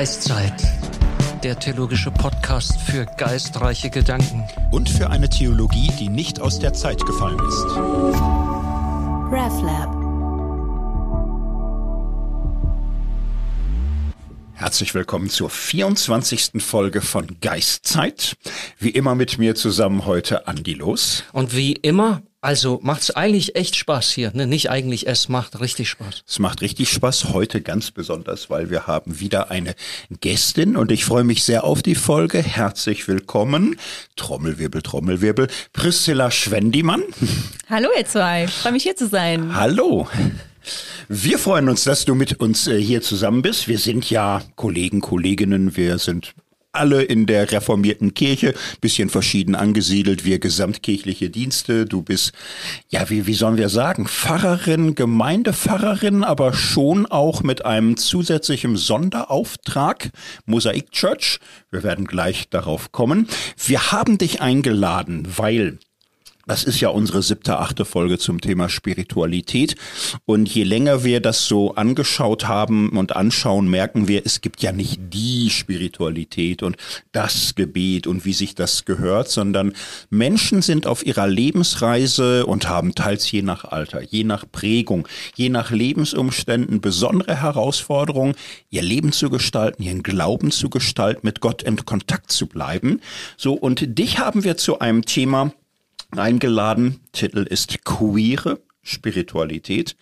Geistzeit, der theologische Podcast für geistreiche Gedanken. Und für eine Theologie, die nicht aus der Zeit gefallen ist. RefLab. Herzlich willkommen zur 24. Folge von Geistzeit. Wie immer mit mir zusammen heute Andi Los. Und wie immer, also macht's eigentlich echt Spaß hier, ne? Nicht eigentlich, es macht richtig Spaß. Es macht richtig Spaß heute ganz besonders, weil wir haben wieder eine Gästin und ich freue mich sehr auf die Folge. Herzlich willkommen, Trommelwirbel, Trommelwirbel, Priscilla Schwendimann. Hallo ihr zwei, freue mich hier zu sein. Hallo. Wir freuen uns, dass du mit uns äh, hier zusammen bist. Wir sind ja Kollegen, Kolleginnen, wir sind alle in der reformierten Kirche, bisschen verschieden angesiedelt, wir gesamtkirchliche Dienste. Du bist, ja, wie, wie sollen wir sagen, Pfarrerin, Gemeindepfarrerin, aber schon auch mit einem zusätzlichen Sonderauftrag, Mosaik Church. Wir werden gleich darauf kommen. Wir haben dich eingeladen, weil das ist ja unsere siebte, achte Folge zum Thema Spiritualität. Und je länger wir das so angeschaut haben und anschauen, merken wir, es gibt ja nicht die Spiritualität und das Gebet und wie sich das gehört, sondern Menschen sind auf ihrer Lebensreise und haben teils je nach Alter, je nach Prägung, je nach Lebensumständen besondere Herausforderungen, ihr Leben zu gestalten, ihren Glauben zu gestalten, mit Gott in Kontakt zu bleiben. So, und dich haben wir zu einem Thema eingeladen. Titel ist Queere Spiritualität,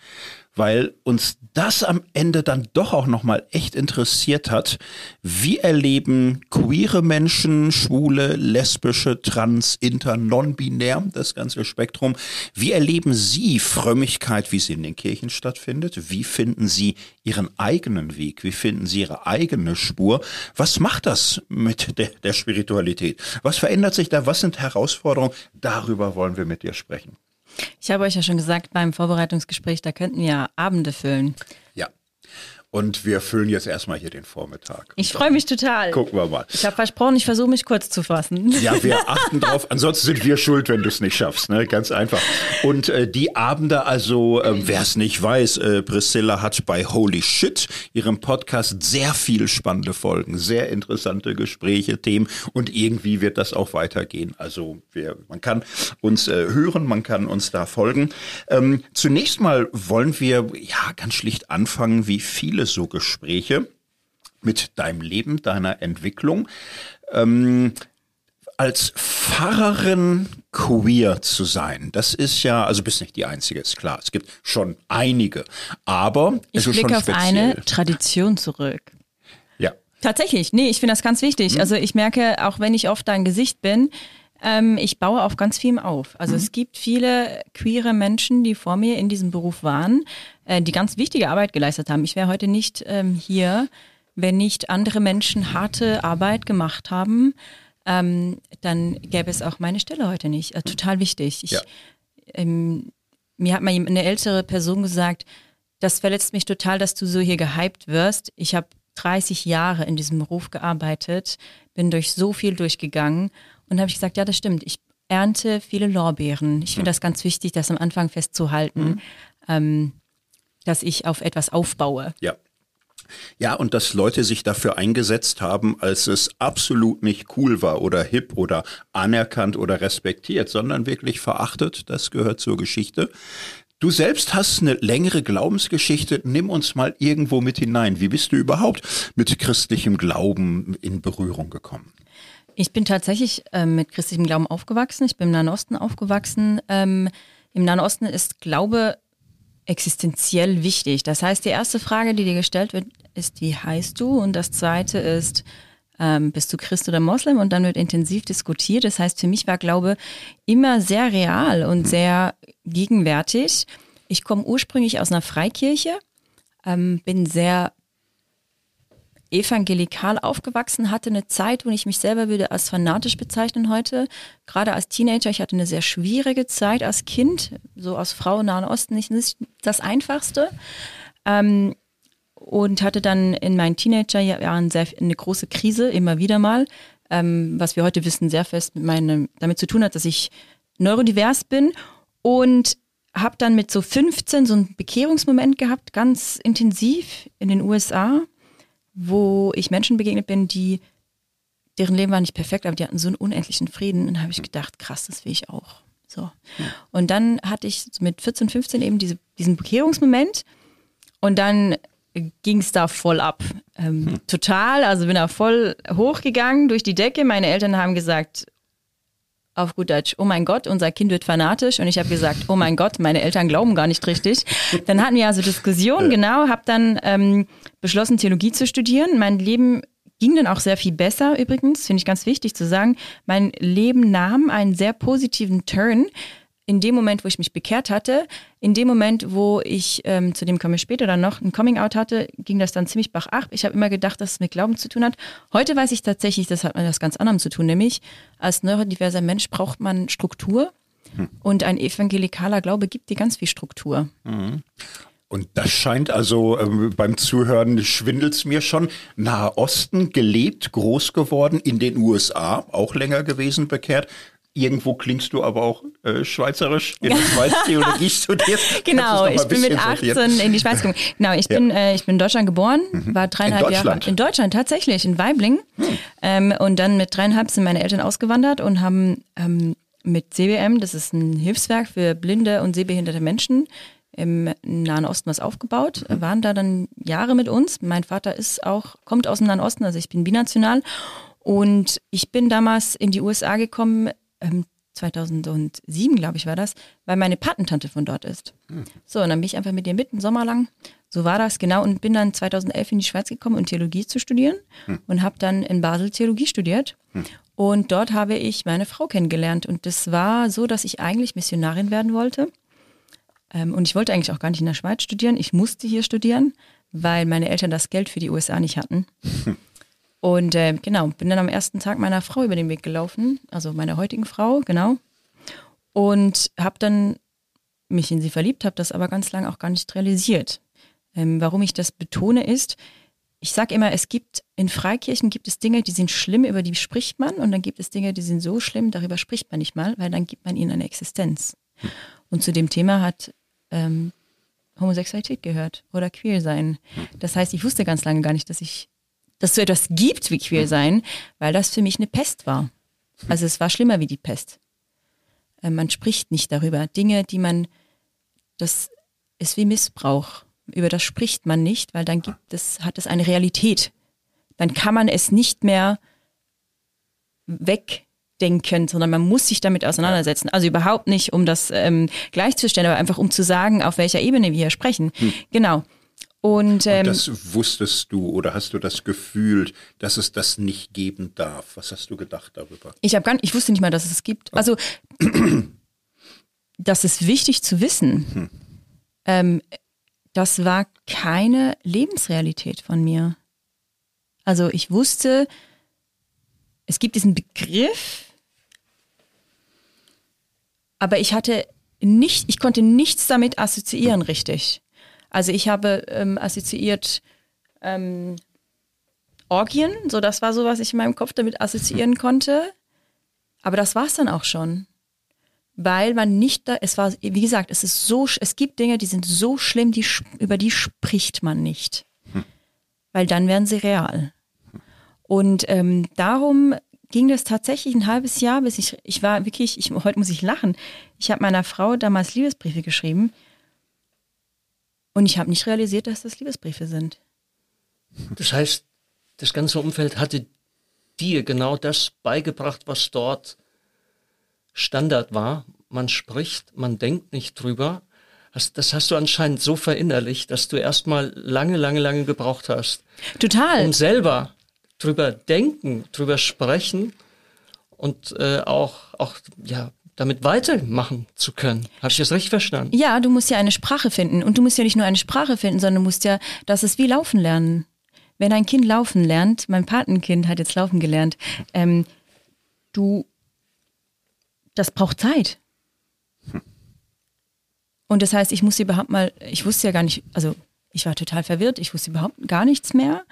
weil uns das am Ende dann doch auch nochmal echt interessiert hat. Wie erleben queere Menschen, schwule, lesbische, trans, inter, non-binär, das ganze Spektrum, wie erleben sie Frömmigkeit, wie sie in den Kirchen stattfindet? Wie finden sie ihren eigenen Weg? Wie finden sie ihre eigene Spur? Was macht das mit der, der Spiritualität? Was verändert sich da? Was sind Herausforderungen? Darüber wollen wir mit dir sprechen. Ich habe euch ja schon gesagt beim Vorbereitungsgespräch, da könnten wir Abende füllen. Ja. Und wir füllen jetzt erstmal hier den Vormittag. Ich freue mich total. Gucken wir mal. Ich habe versprochen, ich versuche mich kurz zu fassen. Ja, wir achten drauf. Ansonsten sind wir schuld, wenn du es nicht schaffst. Ne? Ganz einfach. Und äh, die Abende, also äh, wer es nicht weiß, äh, Priscilla hat bei Holy Shit, ihrem Podcast, sehr viel spannende Folgen, sehr interessante Gespräche, Themen. Und irgendwie wird das auch weitergehen. Also wir, man kann uns äh, hören, man kann uns da folgen. Ähm, zunächst mal wollen wir ja ganz schlicht anfangen, wie viele so Gespräche mit deinem Leben, deiner Entwicklung. Ähm, als Pfarrerin queer zu sein, das ist ja, also bist nicht die Einzige, ist klar. Es gibt schon einige, aber ich es ist blicke schon auf speziell. eine Tradition zurück. Ja, Tatsächlich, nee, ich finde das ganz wichtig. Mhm. Also ich merke, auch wenn ich oft dein Gesicht bin, ähm, ich baue auf ganz vielem auf. Also Mhm. es gibt viele queere Menschen, die vor mir in diesem Beruf waren, äh, die ganz wichtige Arbeit geleistet haben. Ich wäre heute nicht ähm, hier, wenn nicht andere Menschen harte Arbeit gemacht haben. Ähm, dann gäbe es auch meine Stelle heute nicht. Äh, total wichtig. Ich, Ja. ähm, mir hat mal eine ältere Person gesagt, das verletzt mich total, dass du so hier gehypt wirst. Ich habe 30 Jahre in diesem Beruf gearbeitet, bin durch so viel durchgegangen und habe ich gesagt, ja, das stimmt. Ich ernte viele Lorbeeren. Ich finde das ganz wichtig, das am Anfang festzuhalten, ähm, dass ich auf etwas aufbaue. ja. Ja, und dass Leute sich dafür eingesetzt haben, als es absolut nicht cool war oder hip oder anerkannt oder respektiert, sondern wirklich verachtet, das gehört zur Geschichte. Du selbst hast eine längere Glaubensgeschichte. Nimm uns mal irgendwo mit hinein. Wie bist du überhaupt mit christlichem Glauben in Berührung gekommen? Ich bin tatsächlich ähm, mit christlichem Glauben aufgewachsen. Ich bin im Nahen Osten aufgewachsen. Ähm, Im Nahen Osten ist Glaube existenziell wichtig. Das heißt, die erste Frage, die dir gestellt wird, ist, wie heißt du? Und das zweite ist, ähm, bist du Christ oder Moslem? Und dann wird intensiv diskutiert. Das heißt, für mich war Glaube immer sehr real und sehr gegenwärtig. Ich komme ursprünglich aus einer Freikirche, ähm, bin sehr evangelikal aufgewachsen, hatte eine Zeit, wo ich mich selber würde als fanatisch bezeichnen heute. Gerade als Teenager, ich hatte eine sehr schwierige Zeit als Kind, so aus Frau Nahen Osten nicht nicht das Einfachste. Ähm, und hatte dann in meinen Teenagerjahren sehr, eine große Krise, immer wieder mal, ähm, was wir heute wissen, sehr fest mit meinem, damit zu tun hat, dass ich neurodivers bin und habe dann mit so 15 so einen Bekehrungsmoment gehabt, ganz intensiv in den USA wo ich Menschen begegnet bin, die deren Leben war nicht perfekt, aber die hatten so einen unendlichen Frieden. Und da habe ich gedacht, krass, das will ich auch. So. Und dann hatte ich mit 14, 15 eben diese, diesen Bekehrungsmoment und dann ging es da voll ab. Ähm, hm. Total, also bin da voll hochgegangen durch die Decke. Meine Eltern haben gesagt, auf gut Deutsch, oh mein Gott, unser Kind wird fanatisch. Und ich habe gesagt, oh mein Gott, meine Eltern glauben gar nicht richtig. Dann hatten wir also Diskussionen, genau, habe dann ähm, beschlossen, Theologie zu studieren. Mein Leben ging dann auch sehr viel besser übrigens, finde ich ganz wichtig zu sagen. Mein Leben nahm einen sehr positiven Turn in dem Moment, wo ich mich bekehrt hatte, in dem Moment, wo ich, ähm, zu dem komme ich später dann noch, ein Coming-out hatte, ging das dann ziemlich bach ab. Ich habe immer gedacht, dass es mit Glauben zu tun hat. Heute weiß ich tatsächlich, das hat mit etwas ganz anderem zu tun, nämlich als neurodiverser Mensch braucht man Struktur hm. und ein evangelikaler Glaube gibt dir ganz viel Struktur. Mhm. Und das scheint also ähm, beim Zuhören schwindelt's mir schon. Nahe Osten gelebt, groß geworden, in den USA auch länger gewesen, bekehrt. Irgendwo klingst du aber auch äh, schweizerisch, in der Schweiz Theologie studiert. Genau, ich bin mit 18 sortieren? in die Schweiz gekommen. Genau, ich bin, ja. äh, ich bin in Deutschland geboren, mhm. war dreieinhalb Jahre in Deutschland tatsächlich, in Weibling. Mhm. Ähm, und dann mit dreieinhalb sind meine Eltern ausgewandert und haben ähm, mit CBM, das ist ein Hilfswerk für blinde und sehbehinderte Menschen, im Nahen Osten was aufgebaut, mhm. waren da dann Jahre mit uns. Mein Vater ist auch, kommt aus dem Nahen Osten, also ich bin binational. Und ich bin damals in die USA gekommen, ähm, 2007, glaube ich, war das, weil meine Patentante von dort ist. Mhm. So, und dann bin ich einfach mit ihr mitten Sommer lang. So war das, genau. Und bin dann 2011 in die Schweiz gekommen, um Theologie zu studieren mhm. und habe dann in Basel Theologie studiert. Mhm. Und dort habe ich meine Frau kennengelernt. Und das war so, dass ich eigentlich Missionarin werden wollte. Ähm, und ich wollte eigentlich auch gar nicht in der Schweiz studieren. Ich musste hier studieren, weil meine Eltern das Geld für die USA nicht hatten. Und äh, genau, bin dann am ersten Tag meiner Frau über den Weg gelaufen, also meiner heutigen Frau, genau. Und habe dann mich in sie verliebt, habe das aber ganz lange auch gar nicht realisiert. Ähm, warum ich das betone ist, ich sage immer, es gibt in Freikirchen gibt es Dinge, die sind schlimm, über die spricht man, und dann gibt es Dinge, die sind so schlimm, darüber spricht man nicht mal, weil dann gibt man ihnen eine Existenz. Hm. Und zu dem Thema hat ähm, Homosexualität gehört oder queer sein. Hm. Das heißt, ich wusste ganz lange gar nicht, dass ich, dass so etwas gibt wie queer hm. sein, weil das für mich eine Pest war. Also es war schlimmer wie die Pest. Äh, man spricht nicht darüber. Dinge, die man, das ist wie Missbrauch. Über das spricht man nicht, weil dann gibt es, hat es eine Realität. Dann kann man es nicht mehr weg denken, sondern man muss sich damit auseinandersetzen. Also überhaupt nicht, um das ähm, gleichzustellen, aber einfach um zu sagen, auf welcher Ebene wir hier sprechen. Hm. Genau. Und, ähm, Und das wusstest du oder hast du das gefühlt, dass es das nicht geben darf? Was hast du gedacht darüber? Ich habe gar nicht, ich wusste nicht mal, dass es es gibt. Oh. Also das ist wichtig zu wissen. Hm. Ähm, das war keine Lebensrealität von mir. Also ich wusste, es gibt diesen Begriff, aber ich hatte nicht, ich konnte nichts damit assoziieren, richtig. Also ich habe ähm, assoziiert ähm, Orgien, so das war so, was ich in meinem Kopf damit assoziieren konnte. Aber das war es dann auch schon. Weil man nicht da, es war, wie gesagt, es ist so, es gibt Dinge, die sind so schlimm, die, über die spricht man nicht. Hm. Weil dann werden sie real. Und ähm, darum ging das tatsächlich ein halbes Jahr, bis ich, ich war wirklich, ich, heute muss ich lachen. Ich habe meiner Frau damals Liebesbriefe geschrieben und ich habe nicht realisiert, dass das Liebesbriefe sind. Das heißt, das ganze Umfeld hatte dir genau das beigebracht, was dort Standard war. Man spricht, man denkt nicht drüber. Das hast du anscheinend so verinnerlicht, dass du erstmal lange, lange, lange gebraucht hast. Total. Um selber drüber denken, drüber sprechen und äh, auch, auch ja, damit weitermachen zu können. Habe ich das richtig verstanden? Ja, du musst ja eine Sprache finden. Und du musst ja nicht nur eine Sprache finden, sondern du musst ja, das ist wie Laufen lernen. Wenn ein Kind laufen lernt, mein Patenkind hat jetzt laufen gelernt, ähm, du, das braucht Zeit. Und das heißt, ich muss überhaupt mal, ich wusste ja gar nicht, also ich war total verwirrt, ich wusste überhaupt gar nichts mehr.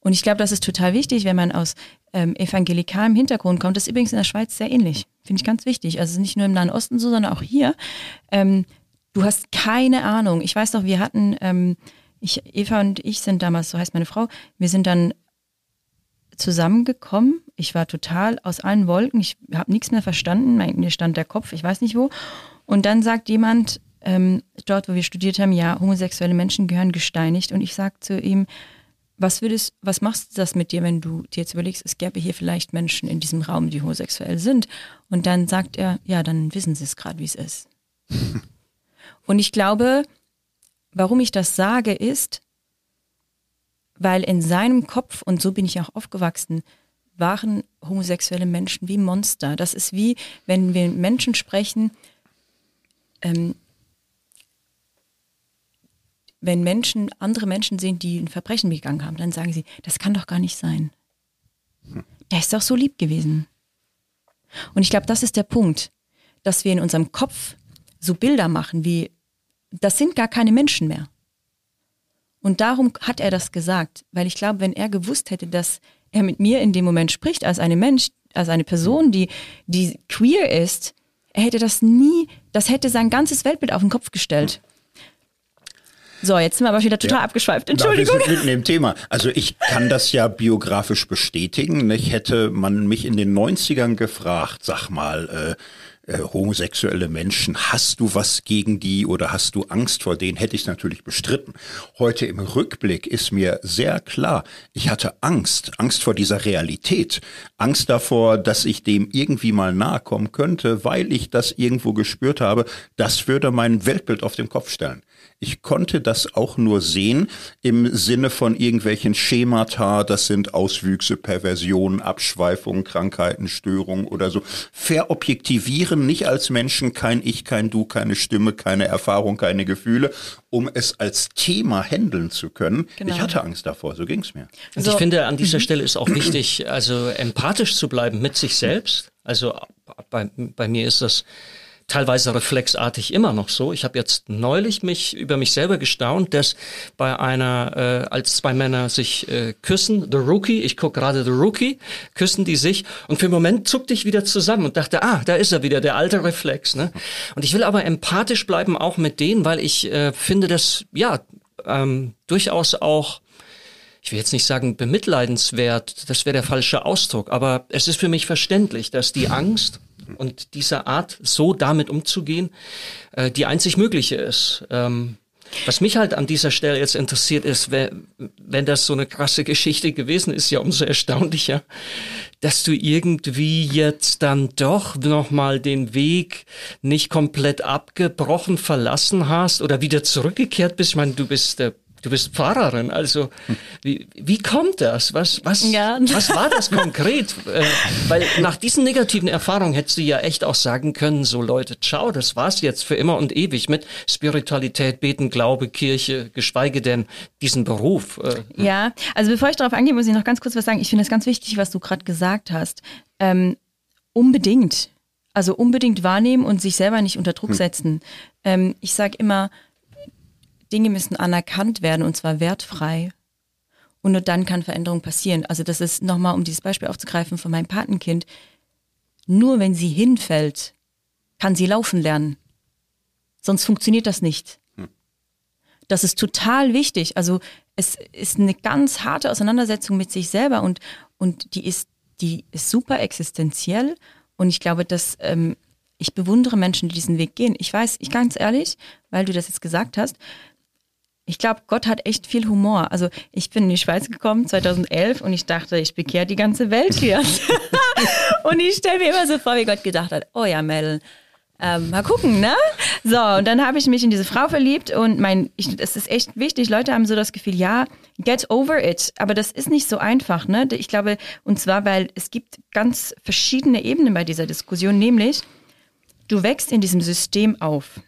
Und ich glaube, das ist total wichtig, wenn man aus ähm, evangelikalem Hintergrund kommt. Das ist übrigens in der Schweiz sehr ähnlich. Finde ich ganz wichtig. Also nicht nur im Nahen Osten so, sondern auch hier. Ähm, du hast keine Ahnung. Ich weiß noch, wir hatten ähm, ich, Eva und ich sind damals, so heißt meine Frau, wir sind dann zusammengekommen. Ich war total aus allen Wolken. Ich habe nichts mehr verstanden. Mir stand der Kopf, ich weiß nicht wo. Und dann sagt jemand ähm, dort, wo wir studiert haben, ja, homosexuelle Menschen gehören gesteinigt. Und ich sage zu ihm, was würdest, was machst du das mit dir, wenn du dir jetzt überlegst, es gäbe hier vielleicht Menschen in diesem Raum, die homosexuell sind? Und dann sagt er, ja, dann wissen sie es gerade, wie es ist. Und ich glaube, warum ich das sage, ist, weil in seinem Kopf, und so bin ich auch aufgewachsen, waren homosexuelle Menschen wie Monster. Das ist wie, wenn wir Menschen sprechen, ähm, wenn Menschen, andere Menschen sehen, die ein Verbrechen begangen haben, dann sagen sie, das kann doch gar nicht sein. Der ist doch so lieb gewesen. Und ich glaube, das ist der Punkt, dass wir in unserem Kopf so Bilder machen wie, das sind gar keine Menschen mehr. Und darum hat er das gesagt, weil ich glaube, wenn er gewusst hätte, dass er mit mir in dem Moment spricht als eine Mensch, als eine Person, die, die queer ist, er hätte das nie, das hätte sein ganzes Weltbild auf den Kopf gestellt. So, jetzt sind wir aber wieder total ja. abgeschweift. Entschuldigung. wir sind mitten im Thema. Also ich kann das ja biografisch bestätigen. Ich hätte man mich in den 90ern gefragt, sag mal, äh, äh, homosexuelle Menschen, hast du was gegen die oder hast du Angst vor denen, hätte ich natürlich bestritten. Heute im Rückblick ist mir sehr klar, ich hatte Angst, Angst vor dieser Realität, Angst davor, dass ich dem irgendwie mal nahe kommen könnte, weil ich das irgendwo gespürt habe, das würde mein Weltbild auf den Kopf stellen. Ich konnte das auch nur sehen im Sinne von irgendwelchen Schemata, das sind Auswüchse, Perversionen, Abschweifungen, Krankheiten, Störungen oder so. Verobjektivieren, nicht als Menschen, kein Ich, kein Du, keine Stimme, keine Erfahrung, keine Gefühle, um es als Thema handeln zu können. Genau. Ich hatte Angst davor, so ging es mir. Und so. ich finde, an dieser Stelle ist auch wichtig, also empathisch zu bleiben mit sich selbst. Also bei, bei mir ist das teilweise reflexartig immer noch so. Ich habe jetzt neulich mich über mich selber gestaunt, dass bei einer, äh, als zwei Männer sich äh, küssen, The Rookie, ich gucke gerade The Rookie, küssen die sich und für einen Moment zuckte ich wieder zusammen und dachte, ah, da ist er wieder, der alte Reflex. Ne? Und ich will aber empathisch bleiben auch mit denen, weil ich äh, finde, dass ja ähm, durchaus auch ich will jetzt nicht sagen bemitleidenswert, das wäre der falsche Ausdruck, aber es ist für mich verständlich, dass die Angst und dieser Art, so damit umzugehen, äh, die einzig mögliche ist. Ähm, was mich halt an dieser Stelle jetzt interessiert ist, wenn, wenn das so eine krasse Geschichte gewesen ist, ja umso erstaunlicher, dass du irgendwie jetzt dann doch nochmal den Weg nicht komplett abgebrochen verlassen hast oder wieder zurückgekehrt bist. Ich meine, du bist der du bist Pfarrerin, also wie, wie kommt das? Was, was, ja. was war das konkret? äh, weil nach diesen negativen Erfahrungen hättest du ja echt auch sagen können, so Leute, ciao, das war's jetzt für immer und ewig mit Spiritualität, Beten, Glaube, Kirche, geschweige denn diesen Beruf. Äh, ja, also bevor ich darauf angehe, muss ich noch ganz kurz was sagen. Ich finde es ganz wichtig, was du gerade gesagt hast. Ähm, unbedingt. Also unbedingt wahrnehmen und sich selber nicht unter Druck hm. setzen. Ähm, ich sage immer, Dinge müssen anerkannt werden und zwar wertfrei. Und nur dann kann Veränderung passieren. Also das ist nochmal, um dieses Beispiel aufzugreifen von meinem Patenkind. Nur wenn sie hinfällt, kann sie laufen lernen. Sonst funktioniert das nicht. Hm. Das ist total wichtig. Also es ist eine ganz harte Auseinandersetzung mit sich selber und, und die ist, die ist super existenziell. Und ich glaube, dass ähm, ich bewundere Menschen, die diesen Weg gehen. Ich weiß, ich ganz ehrlich, weil du das jetzt gesagt hast, ich glaube, Gott hat echt viel Humor. Also ich bin in die Schweiz gekommen 2011 und ich dachte, ich bekehre die ganze Welt hier. und ich stelle mir immer so vor, wie Gott gedacht hat, oh ja, Mel, ähm, mal gucken, ne? So, und dann habe ich mich in diese Frau verliebt und mein, ich, das ist echt wichtig. Leute haben so das Gefühl, ja, get over it. Aber das ist nicht so einfach, ne? Ich glaube, und zwar, weil es gibt ganz verschiedene Ebenen bei dieser Diskussion, nämlich du wächst in diesem System auf.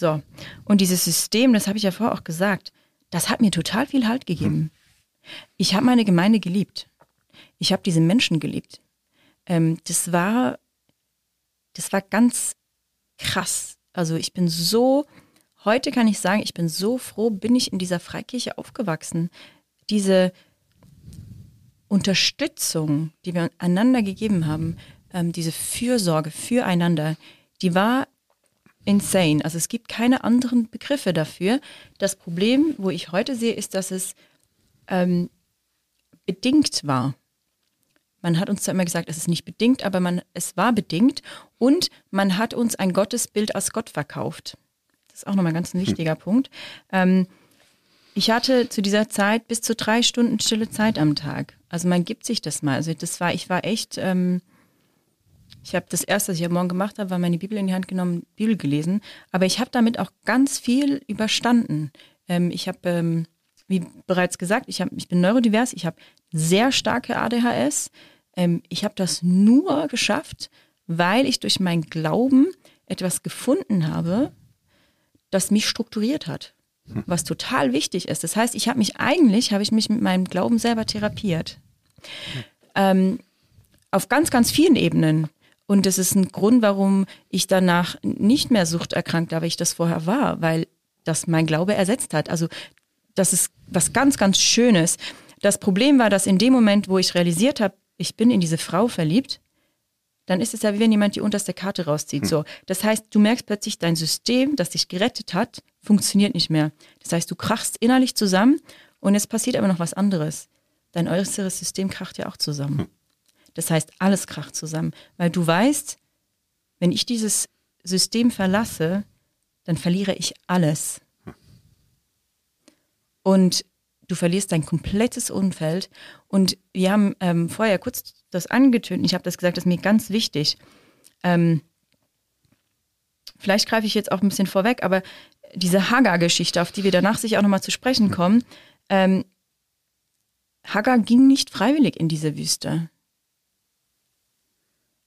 So. Und dieses System, das habe ich ja vorher auch gesagt, das hat mir total viel Halt gegeben. Ich habe meine Gemeinde geliebt. Ich habe diese Menschen geliebt. Ähm, das war, das war ganz krass. Also ich bin so, heute kann ich sagen, ich bin so froh, bin ich in dieser Freikirche aufgewachsen. Diese Unterstützung, die wir einander gegeben haben, ähm, diese Fürsorge füreinander, die war insane. Also es gibt keine anderen Begriffe dafür. Das Problem, wo ich heute sehe, ist, dass es ähm, bedingt war. Man hat uns zwar immer gesagt, es ist nicht bedingt, aber man, es war bedingt und man hat uns ein Gottesbild als Gott verkauft. Das ist auch nochmal ganz ein hm. wichtiger hm. Punkt. Ähm, ich hatte zu dieser Zeit bis zu drei Stunden stille Zeit am Tag. Also man gibt sich das mal. Also das war, ich war echt, ähm, ich habe das erste, was ich am Morgen gemacht habe, war meine Bibel in die Hand genommen, Bibel gelesen. Aber ich habe damit auch ganz viel überstanden. Ähm, ich habe, ähm, wie bereits gesagt, ich, hab, ich bin neurodivers, ich habe sehr starke ADHS. Ähm, ich habe das nur geschafft, weil ich durch meinen Glauben etwas gefunden habe, das mich strukturiert hat, was total wichtig ist. Das heißt, ich habe mich eigentlich, habe ich mich mit meinem Glauben selber therapiert. Ähm, auf ganz, ganz vielen Ebenen. Und das ist ein Grund, warum ich danach nicht mehr suchterkrankt, aber ich das vorher war, weil das mein Glaube ersetzt hat. Also das ist was ganz, ganz Schönes. Das Problem war, dass in dem Moment, wo ich realisiert habe, ich bin in diese Frau verliebt, dann ist es ja wie wenn jemand die unterste Karte rauszieht. Hm. So, das heißt, du merkst plötzlich, dein System, das dich gerettet hat, funktioniert nicht mehr. Das heißt, du krachst innerlich zusammen und es passiert aber noch was anderes. Dein äußeres System kracht ja auch zusammen. Hm. Das heißt, alles kracht zusammen, weil du weißt, wenn ich dieses System verlasse, dann verliere ich alles. Und du verlierst dein komplettes Umfeld. Und wir haben ähm, vorher kurz das angetönt. Ich habe das gesagt, das ist mir ganz wichtig. Ähm, vielleicht greife ich jetzt auch ein bisschen vorweg, aber diese Hagar-Geschichte, auf die wir danach sicher auch nochmal zu sprechen kommen, ähm, Hagar ging nicht freiwillig in diese Wüste.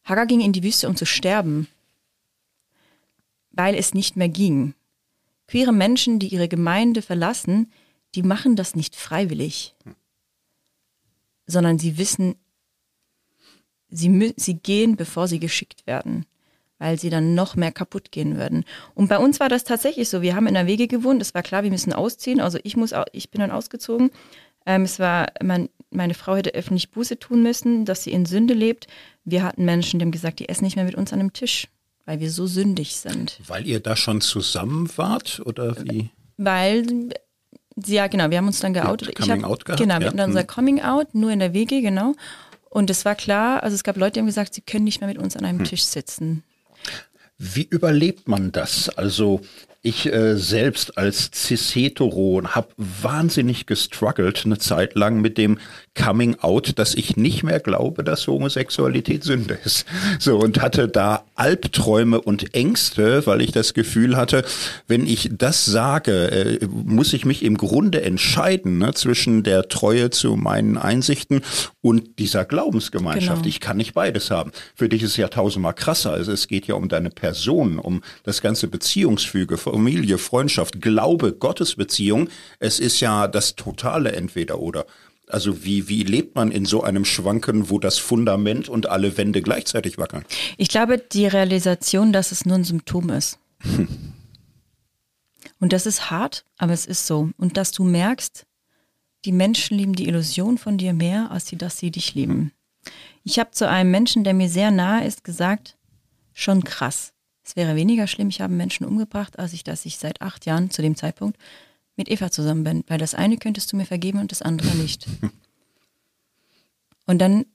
Hagar ging in die Wüste, um zu sterben, weil es nicht mehr ging. Queere Menschen, die ihre Gemeinde verlassen, die machen das nicht freiwillig, sondern sie wissen, sie, sie gehen, bevor sie geschickt werden, weil sie dann noch mehr kaputt gehen würden. Und bei uns war das tatsächlich so. Wir haben in der Wege gewohnt. Es war klar, wir müssen ausziehen. Also ich muss, ich bin dann ausgezogen. Ähm, es war, mein, meine Frau hätte öffentlich Buße tun müssen, dass sie in Sünde lebt. Wir hatten Menschen, die haben gesagt, die essen nicht mehr mit uns an einem Tisch, weil wir so sündig sind. Weil ihr da schon zusammen wart oder wie? Weil, ja genau, wir haben uns dann geoutet. Coming hab, out gehabt? Genau, wir ja. hatten unser hm. Coming Out, nur in der WG, genau. Und es war klar, also es gab Leute, die haben gesagt, sie können nicht mehr mit uns an einem hm. Tisch sitzen. Wie überlebt man das? Also ich äh, selbst als cis-hetero habe wahnsinnig gestruggelt eine Zeit lang mit dem Coming Out, dass ich nicht mehr glaube, dass Homosexualität Sünde ist. So und hatte da Albträume und Ängste, weil ich das Gefühl hatte, wenn ich das sage, äh, muss ich mich im Grunde entscheiden ne, zwischen der Treue zu meinen Einsichten und dieser Glaubensgemeinschaft. Genau. Ich kann nicht beides haben. Für dich ist es ja tausendmal krasser. Also es geht ja um deine Person, um das ganze Beziehungsfüge Familie, Freundschaft, Glaube, Gottesbeziehung, es ist ja das totale Entweder-Oder. Also wie, wie lebt man in so einem Schwanken, wo das Fundament und alle Wände gleichzeitig wackeln? Ich glaube, die Realisation, dass es nur ein Symptom ist. Hm. Und das ist hart, aber es ist so. Und dass du merkst, die Menschen lieben die Illusion von dir mehr, als sie, dass sie dich lieben. Ich habe zu einem Menschen, der mir sehr nahe ist, gesagt, schon krass. Es wäre weniger schlimm, ich habe Menschen umgebracht, als ich, dass ich seit acht Jahren zu dem Zeitpunkt mit Eva zusammen bin, weil das eine könntest du mir vergeben und das andere nicht. Und dann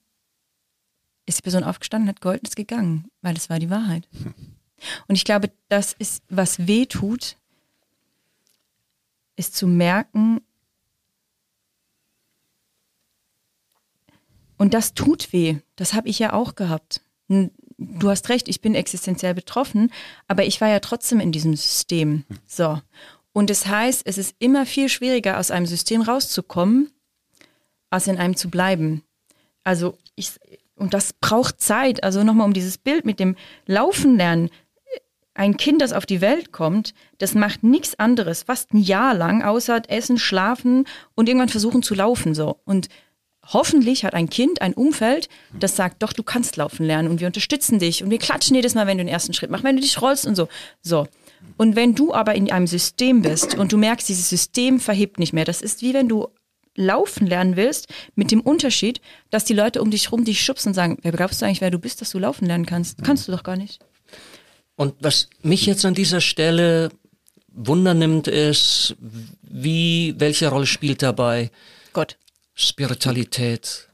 ist die Person aufgestanden, hat geholfen, ist gegangen, weil es war die Wahrheit. Und ich glaube, das ist, was weh tut, ist zu merken, und das tut weh. Das habe ich ja auch gehabt du hast recht, ich bin existenziell betroffen, aber ich war ja trotzdem in diesem System. So. Und das heißt, es ist immer viel schwieriger, aus einem System rauszukommen, als in einem zu bleiben. Also ich, und das braucht Zeit. Also nochmal um dieses Bild mit dem Laufen lernen. Ein Kind, das auf die Welt kommt, das macht nichts anderes, fast ein Jahr lang, außer essen, schlafen und irgendwann versuchen zu laufen, so. Und hoffentlich hat ein Kind ein Umfeld, das sagt, doch, du kannst laufen lernen und wir unterstützen dich und wir klatschen jedes Mal, wenn du den ersten Schritt machst, wenn du dich rollst und so. So. Und wenn du aber in einem System bist und du merkst, dieses System verhebt nicht mehr, das ist wie wenn du laufen lernen willst, mit dem Unterschied, dass die Leute um dich rum dich schubsen und sagen, wer glaubst du eigentlich, wer du bist, dass du laufen lernen kannst? Kannst du doch gar nicht. Und was mich jetzt an dieser Stelle Wunder nimmt, ist, wie, welche Rolle spielt dabei Gott. Spiritualität,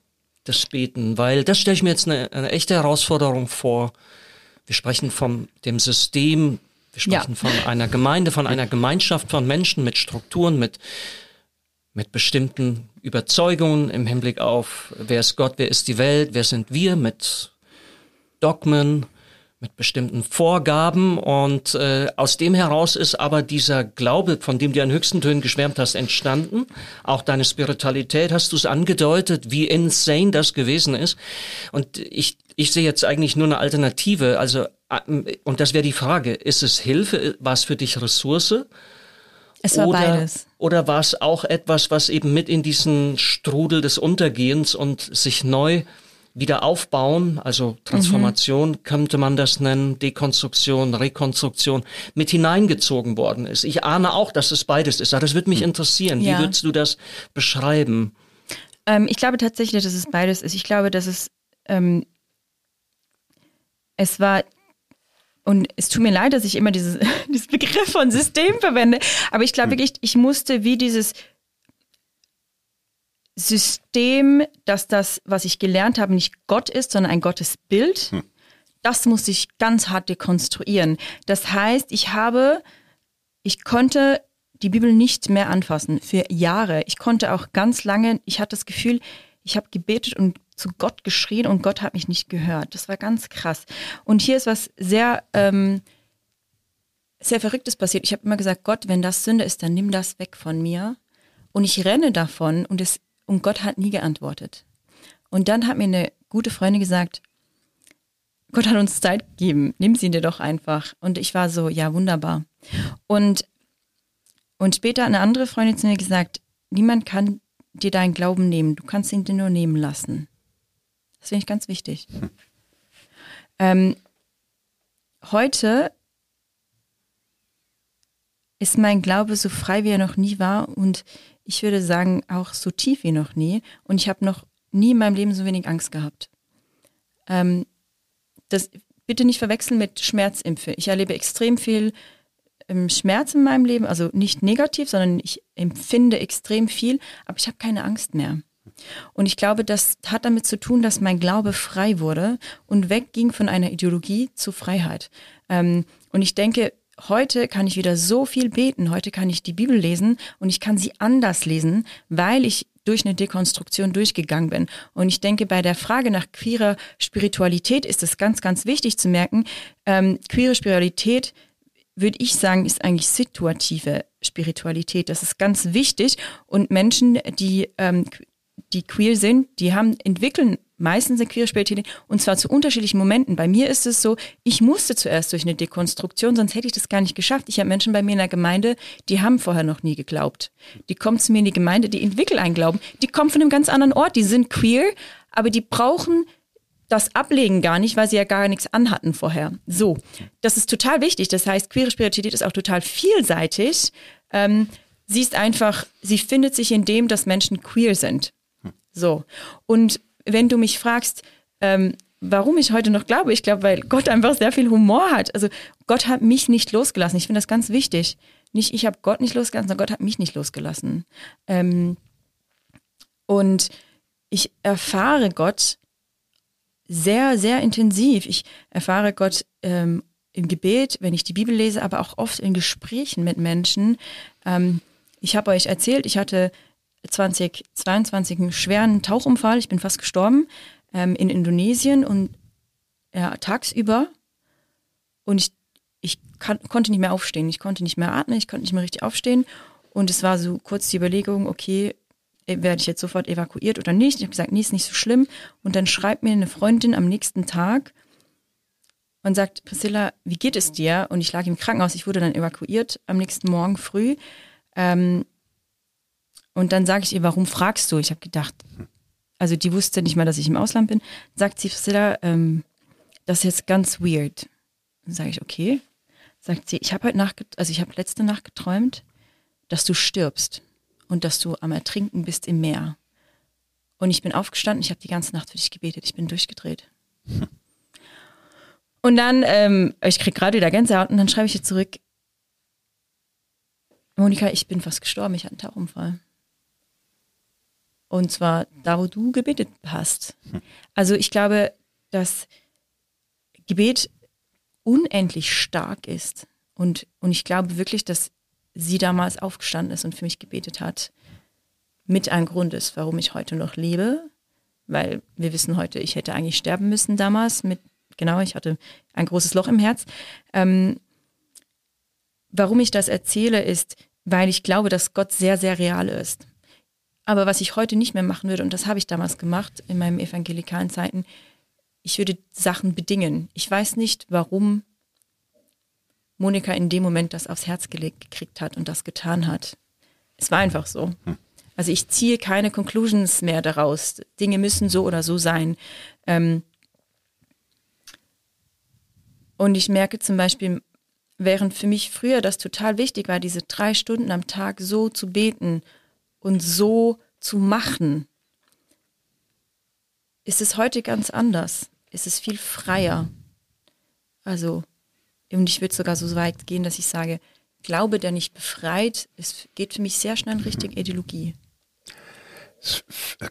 das Beten, weil das stelle ich mir jetzt eine, eine echte Herausforderung vor. Wir sprechen von dem System, wir sprechen Ja. von einer Gemeinde, von einer Gemeinschaft von Menschen mit Strukturen, mit, mit bestimmten Überzeugungen im Hinblick auf, wer ist Gott, wer ist die Welt, wer sind wir, mit Dogmen, mit bestimmten Vorgaben und äh, aus dem heraus ist aber dieser Glaube, von dem du an höchsten Tönen geschwärmt hast, entstanden. Auch deine Spiritualität hast du es angedeutet, wie insane das gewesen ist. Und ich, ich sehe jetzt eigentlich nur eine Alternative. Also äh, und das wäre die Frage: Ist es Hilfe? War es für dich Ressource? Es war oder, beides. Oder war es auch etwas, was eben mit in diesen Strudel des Untergehens und sich neu wieder aufbauen, also Transformation Mhm. könnte man das nennen, Dekonstruktion, Rekonstruktion, mit hineingezogen worden ist. Ich ahne auch, dass es beides ist, aber das würde mich interessieren. Wie Ja. würdest du das beschreiben? Ähm, ich glaube tatsächlich, dass es beides ist. Ich glaube, dass es, ähm, es war, und es tut mir leid, dass ich immer dieses, dieses Begriff von System verwende, aber ich glaube wirklich, ich musste wie dieses System, dass das, was ich gelernt habe, nicht Gott ist, sondern ein Gottesbild, das musste ich ganz hart dekonstruieren. Das heißt, ich habe, ich konnte die Bibel nicht mehr anfassen für Jahre. Ich konnte auch ganz lange, ich hatte das Gefühl, ich habe gebetet und zu Gott geschrien und Gott hat mich nicht gehört. Das war ganz krass. Und hier ist was sehr, ähm, sehr Verrücktes passiert. Ich habe immer gesagt, Gott, wenn das Sünde ist, dann nimm das weg von mir. Und ich renne davon und, es, und Gott hat nie geantwortet. Und dann hat mir eine gute Freundin gesagt, Gott hat uns Zeit gegeben, nimm sie dir doch einfach. Und ich war so, ja, wunderbar. Und, und später hat eine andere Freundin zu mir gesagt, niemand kann dir deinen Glauben nehmen, du kannst ihn dir nur nehmen lassen. Das finde ich ganz wichtig. Ähm, heute ist mein Glaube so frei, wie er noch nie war und ich würde sagen auch so tief wie noch nie. Und ich habe noch nie in meinem Leben so wenig Angst gehabt. Ähm, das bitte nicht verwechseln mit Schmerzimpfe. Ich erlebe extrem viel ähm, Schmerz in meinem Leben, also nicht negativ, sondern ich empfinde extrem viel, aber ich habe keine Angst mehr. Und ich glaube, das hat damit zu tun, dass mein Glaube frei wurde und wegging von einer Ideologie zu Freiheit. Ähm, und ich denke, heute kann ich wieder so viel beten, heute kann ich die Bibel lesen und ich kann sie anders lesen, weil ich durch eine Dekonstruktion durchgegangen bin. Und ich denke, bei der Frage nach queerer Spiritualität ist es ganz, ganz wichtig zu merken, ähm, queere Spiritualität würde ich sagen, ist eigentlich situative Spiritualität. Das ist ganz wichtig. Und Menschen, die, ähm, die queer sind, die haben, entwickeln meistens eine queere Spiritualität und zwar zu unterschiedlichen Momenten. Bei mir ist es so, ich musste zuerst durch eine Dekonstruktion, sonst hätte ich das gar nicht geschafft. Ich habe Menschen bei mir in der Gemeinde, die haben vorher noch nie geglaubt. Die kommen zu mir in die Gemeinde, die entwickeln einen Glauben. Die kommen von einem ganz anderen Ort, die sind queer, aber die brauchen das Ablegen gar nicht, weil sie ja gar nichts anhatten vorher. So, das ist total wichtig. Das heißt, queere Spiritualität ist auch total vielseitig. Ähm, sie ist einfach, sie findet sich in dem, dass Menschen queer sind. So. Und wenn du mich fragst, ähm, warum ich heute noch glaube, ich glaube, weil Gott einfach sehr viel Humor hat. Also Gott hat mich nicht losgelassen. Ich finde das ganz wichtig. Nicht ich habe Gott nicht losgelassen, sondern Gott hat mich nicht losgelassen. Ähm, und ich erfahre Gott sehr, sehr intensiv. Ich erfahre Gott ähm, im Gebet, wenn ich die Bibel lese, aber auch oft in Gesprächen mit Menschen. Ähm, ich habe euch erzählt, ich hatte 2022 einen schweren Tauchunfall. Ich bin fast gestorben ähm, in Indonesien und ja, tagsüber. Und ich, ich kann, konnte nicht mehr aufstehen. Ich konnte nicht mehr atmen, ich konnte nicht mehr richtig aufstehen. Und es war so kurz die Überlegung, okay, äh, werde ich jetzt sofort evakuiert oder nicht? Ich habe gesagt, nee, ist nicht so schlimm. Und dann schreibt mir eine Freundin am nächsten Tag und sagt, Priscilla, wie geht es dir? Und ich lag im Krankenhaus, ich wurde dann evakuiert am nächsten Morgen früh. Ähm, und dann sage ich ihr, warum fragst du? Ich habe gedacht, also die wusste nicht mal, dass ich im Ausland bin. Sagt sie, Priscilla, ähm, das ist jetzt ganz weird. Dann sage ich, okay. Sagt sie, ich habe heute Nacht, also ich habe letzte Nacht geträumt, dass du stirbst und dass du am Ertrinken bist im Meer. Und ich bin aufgestanden, ich habe die ganze Nacht für dich gebetet, ich bin durchgedreht. Und dann, ähm, ich krieg gerade wieder Gänsehaut und dann schreibe ich ihr zurück, Monika, ich bin fast gestorben, ich hatte einen Tauchunfall. Und zwar da, wo du gebetet hast. Also ich glaube, dass Gebet unendlich stark ist. Und, und ich glaube wirklich, dass sie damals aufgestanden ist und für mich gebetet hat. Mit ein Grund ist, warum ich heute noch lebe. Weil wir wissen heute, ich hätte eigentlich sterben müssen damals. Mit, genau, ich hatte ein großes Loch im Herz. Ähm, warum ich das erzähle, ist, weil ich glaube, dass Gott sehr, sehr real ist. Aber was ich heute nicht mehr machen würde, und das habe ich damals gemacht in meinen evangelikalen Zeiten, ich würde Sachen bedingen. Ich weiß nicht, warum Monika in dem Moment das aufs Herz gelegt gekriegt hat und das getan hat. Es war einfach so. Hm. Also ich ziehe keine Conclusions mehr daraus. Dinge müssen so oder so sein. Ähm und ich merke zum Beispiel, während für mich früher das total wichtig war, diese drei Stunden am Tag so zu beten und so zu machen, ist es heute ganz anders. Es ist viel freier. Also, und ich würde sogar so weit gehen, dass ich sage, Glaube, der nicht befreit, es geht für mich sehr schnell in Richtung Ideologie. Das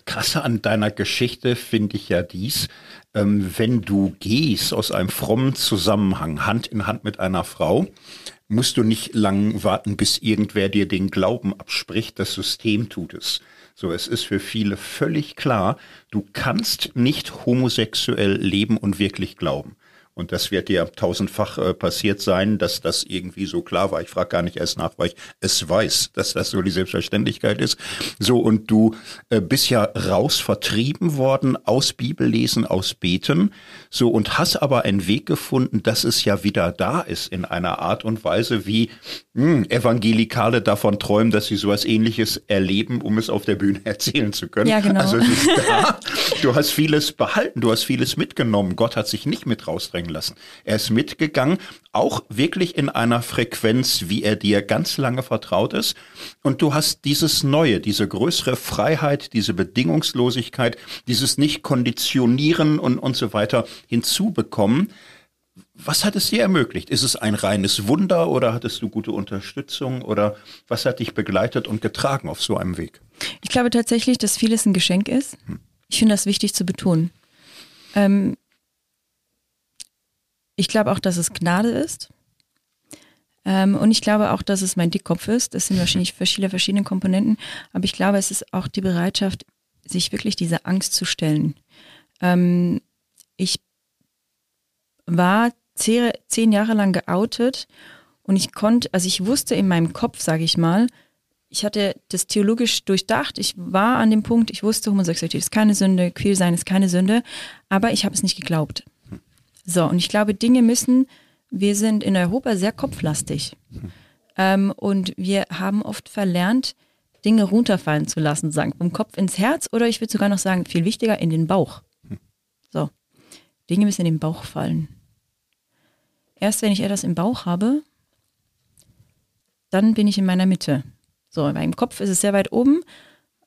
Krasse an deiner Geschichte finde ich ja dies, ähm, wenn du gehst aus einem frommen Zusammenhang, Hand in Hand mit einer Frau, musst du nicht lang warten, bis irgendwer dir den Glauben abspricht, das System tut es. So, es ist für viele völlig klar, du kannst nicht homosexuell leben und wirklich glauben. Und das wird dir tausendfach äh, passiert sein, dass das irgendwie so klar war. Ich frage gar nicht erst nach, weil ich es weiß, dass das so die Selbstverständlichkeit ist. So, und du äh, bist ja raus vertrieben worden aus Bibellesen, aus Beten. So, und hast aber einen Weg gefunden, dass es ja wieder da ist in einer Art und Weise, wie mh, hm, Evangelikale davon träumen, dass sie sowas ähnliches erleben, um es auf der Bühne erzählen zu können. Ja, genau. Also es ist da. Du hast vieles behalten, du hast vieles mitgenommen. Gott hat sich nicht mit rausdrängen bringen lassen. Er ist mitgegangen, auch wirklich in einer Frequenz, wie er dir ganz lange vertraut ist. Und du hast dieses Neue, diese größere Freiheit, diese Bedingungslosigkeit, dieses Nicht-Konditionieren und, und so weiter hinzubekommen. Was hat es dir ermöglicht? Ist es ein reines Wunder oder hattest du gute Unterstützung oder was hat dich begleitet und getragen auf so einem Weg? Ich glaube tatsächlich, dass vieles ein Geschenk ist. Hm. Ich finde das wichtig zu betonen. Ähm, ich glaube auch, dass es Gnade ist. Ähm, und ich glaube auch, dass es mein Dickkopf ist. Das sind wahrscheinlich viele verschiedene Komponenten. Aber ich glaube, es ist auch die Bereitschaft, sich wirklich dieser Angst zu stellen. Ähm, ich war zehn Jahre lang geoutet und ich konnte, also ich wusste in meinem Kopf, sage ich mal, ich hatte das theologisch durchdacht. Ich war an dem Punkt, ich wusste, Homosexualität ist keine Sünde, Queer sein ist keine Sünde, aber ich habe es nicht geglaubt. So, und ich glaube, Dinge müssen, wir sind in Europa sehr kopflastig. Ähm, und wir haben oft verlernt, Dinge runterfallen zu lassen, sagen, vom Kopf ins Herz oder ich würde sogar noch sagen, viel wichtiger, in den Bauch. So, Dinge müssen in den Bauch fallen. Erst wenn ich etwas im Bauch habe, dann bin ich in meiner Mitte. So, in meinem Kopf ist es sehr weit oben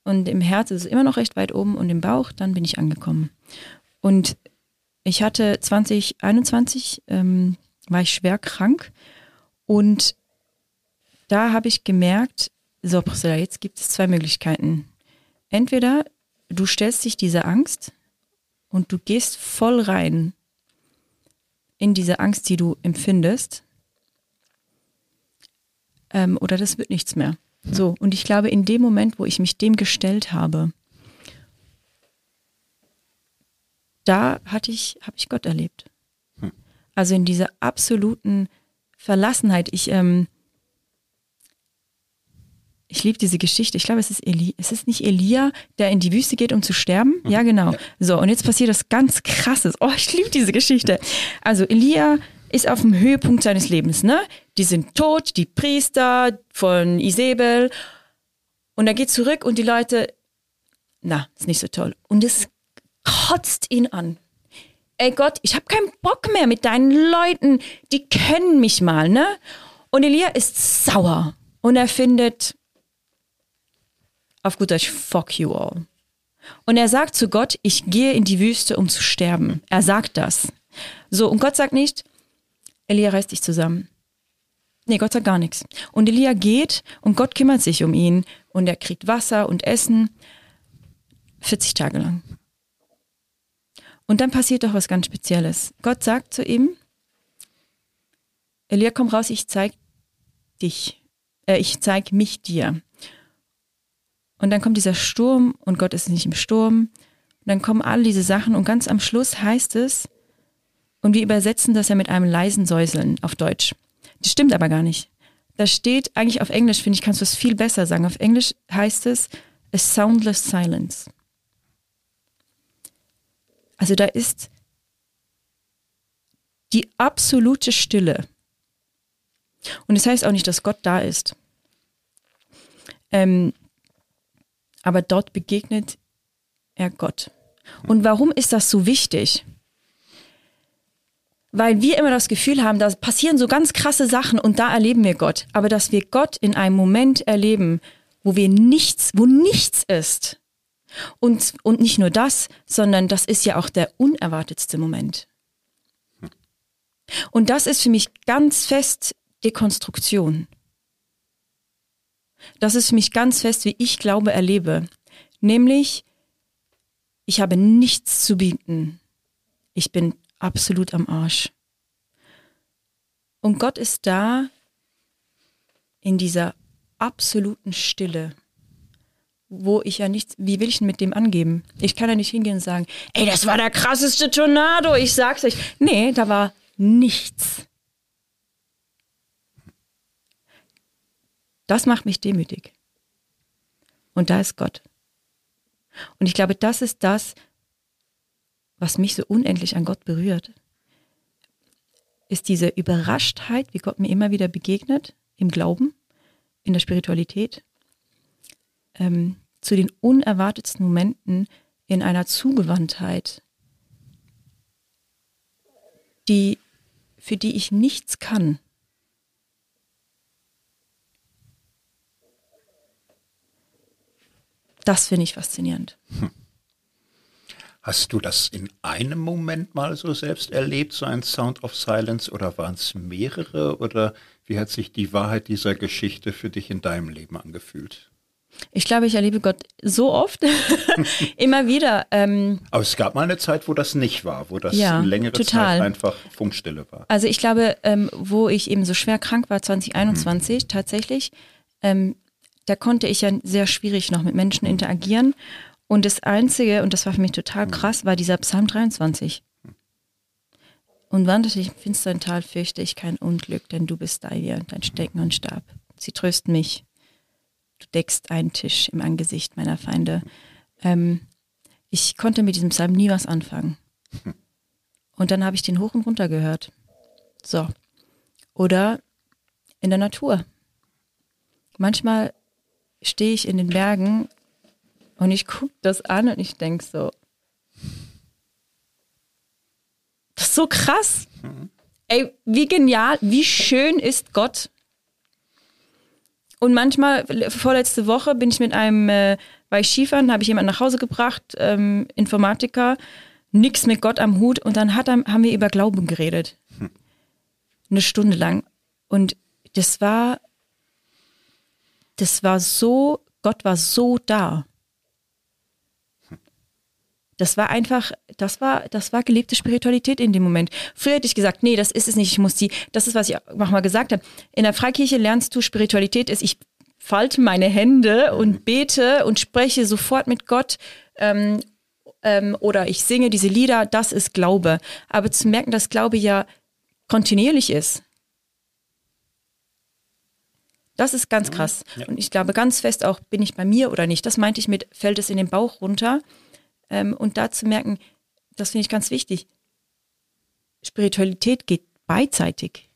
und im Herz ist es immer noch recht weit oben und im Bauch, dann bin ich angekommen. Und ich hatte 2021, ähm, war ich schwer krank und da habe ich gemerkt, so Priscilla, jetzt gibt es zwei Möglichkeiten. Entweder du stellst dich dieser Angst und du gehst voll rein in diese Angst, die du empfindest, ähm, oder das wird nichts mehr. So, und ich glaube, in dem Moment, wo ich mich dem gestellt habe, da hatte ich, habe ich Gott erlebt. Hm. Also in dieser absoluten Verlassenheit. Ich, ähm, ich liebe diese Geschichte. Ich glaube, es ist Eli, es ist nicht Elia, der in die Wüste geht, um zu sterben. Mhm. Ja, genau. Ja. So, und jetzt passiert das ganz krasses. Oh, ich liebe diese Geschichte. Also Elia ist auf dem Höhepunkt seines Lebens, ne? Die sind tot, die Priester von Isabel. Und er geht zurück und die Leute, na, ist nicht so toll. Und es kotzt ihn an. Ey Gott, ich habe keinen Bock mehr mit deinen Leuten. Die kennen mich mal, ne? Und Elia ist sauer und er findet auf gut Deutsch fuck you all. Und er sagt zu Gott, ich gehe in die Wüste, um zu sterben. Er sagt das. So, und Gott sagt nicht, Elia reißt dich zusammen. Nee, Gott sagt gar nichts. Und Elia geht und Gott kümmert sich um ihn und er kriegt Wasser und Essen 40 Tage lang. Und dann passiert doch was ganz Spezielles. Gott sagt zu ihm, Elia, komm raus, ich zeig dich. Äh, ich zeig mich dir. Und dann kommt dieser Sturm und Gott ist nicht im Sturm. Und dann kommen all diese Sachen und ganz am Schluss heißt es, und wir übersetzen das ja mit einem leisen Säuseln auf Deutsch. Das stimmt aber gar nicht. Da steht eigentlich auf Englisch, finde ich, kannst du es viel besser sagen. Auf Englisch heißt es a soundless silence. Also da ist die absolute Stille. Und es das heißt auch nicht, dass Gott da ist. Ähm, aber dort begegnet er Gott. Und warum ist das so wichtig? Weil wir immer das Gefühl haben, da passieren so ganz krasse Sachen und da erleben wir Gott. Aber dass wir Gott in einem Moment erleben, wo wir nichts, wo nichts ist. Und, und nicht nur das, sondern das ist ja auch der unerwartetste Moment. Und das ist für mich ganz fest Dekonstruktion. Das ist für mich ganz fest, wie ich Glaube erlebe. Nämlich, ich habe nichts zu bieten. Ich bin absolut am Arsch. Und Gott ist da in dieser absoluten Stille, wo ich ja nichts, wie will ich denn mit dem angeben? Ich kann ja nicht hingehen und sagen, ey, das war der krasseste Tornado, ich sag's euch. Nee, da war nichts. Das macht mich demütig. Und da ist Gott. Und ich glaube, das ist das, was mich so unendlich an Gott berührt. Ist diese Überraschtheit, wie Gott mir immer wieder begegnet, im Glauben, in der Spiritualität, ähm, zu den unerwartetsten Momenten in einer Zugewandtheit, die, für die ich nichts kann. Das finde ich faszinierend. Hm. Hast du das in einem Moment mal so selbst erlebt, so ein Sound of Silence, oder waren es mehrere? Oder wie hat sich die Wahrheit dieser Geschichte für dich in deinem Leben angefühlt? Ich glaube, ich erlebe Gott so oft, immer wieder. Ähm, Aber es gab mal eine Zeit, wo das nicht war, wo das ja, längere total. Zeit einfach Funkstille war. Also ich glaube, ähm, wo ich eben so schwer krank war, 2021 mhm. tatsächlich, ähm, da konnte ich ja sehr schwierig noch mit Menschen interagieren. Und das Einzige, und das war für mich total krass, war dieser Psalm 23. Und wanderte ich im finsteren Tal, fürchte ich kein Unglück, denn du bist bei mir, dein Stecken und Stab. Sie trösten mich. Du deckst einen Tisch im Angesicht meiner Feinde. Ähm, ich konnte mit diesem Psalm nie was anfangen. Und dann habe ich den hoch und runter gehört. So. Oder in der Natur. Manchmal stehe ich in den Bergen und ich gucke das an und ich denke so, das ist so krass. Mhm. Ey, wie genial, wie schön ist Gott. Und manchmal, vorletzte Woche bin ich mit einem, äh, war ich Skifahren, habe ich jemanden nach Hause gebracht, ähm, Informatiker, nix mit Gott am Hut und dann hat, haben wir über Glauben geredet. Hm. Eine Stunde lang. Und das war, das war so, Gott war so da. Das war einfach, das war, das war gelebte Spiritualität in dem Moment. Früher hätte ich gesagt, nee, das ist es nicht. Ich muss die, das ist, was ich auch mal gesagt habe. In der Freikirche lernst du, Spiritualität ist, ich falte meine Hände und bete und spreche sofort mit Gott ähm, ähm, oder ich singe diese Lieder, das ist Glaube. Aber zu merken, dass Glaube ja kontinuierlich ist, das ist ganz krass. Ja. Und ich glaube ganz fest auch, bin ich bei mir oder nicht. Das meinte ich mit, fällt es in den Bauch runter. Ähm, und da zu merken, das finde ich ganz wichtig. Spiritualität geht beidseitig.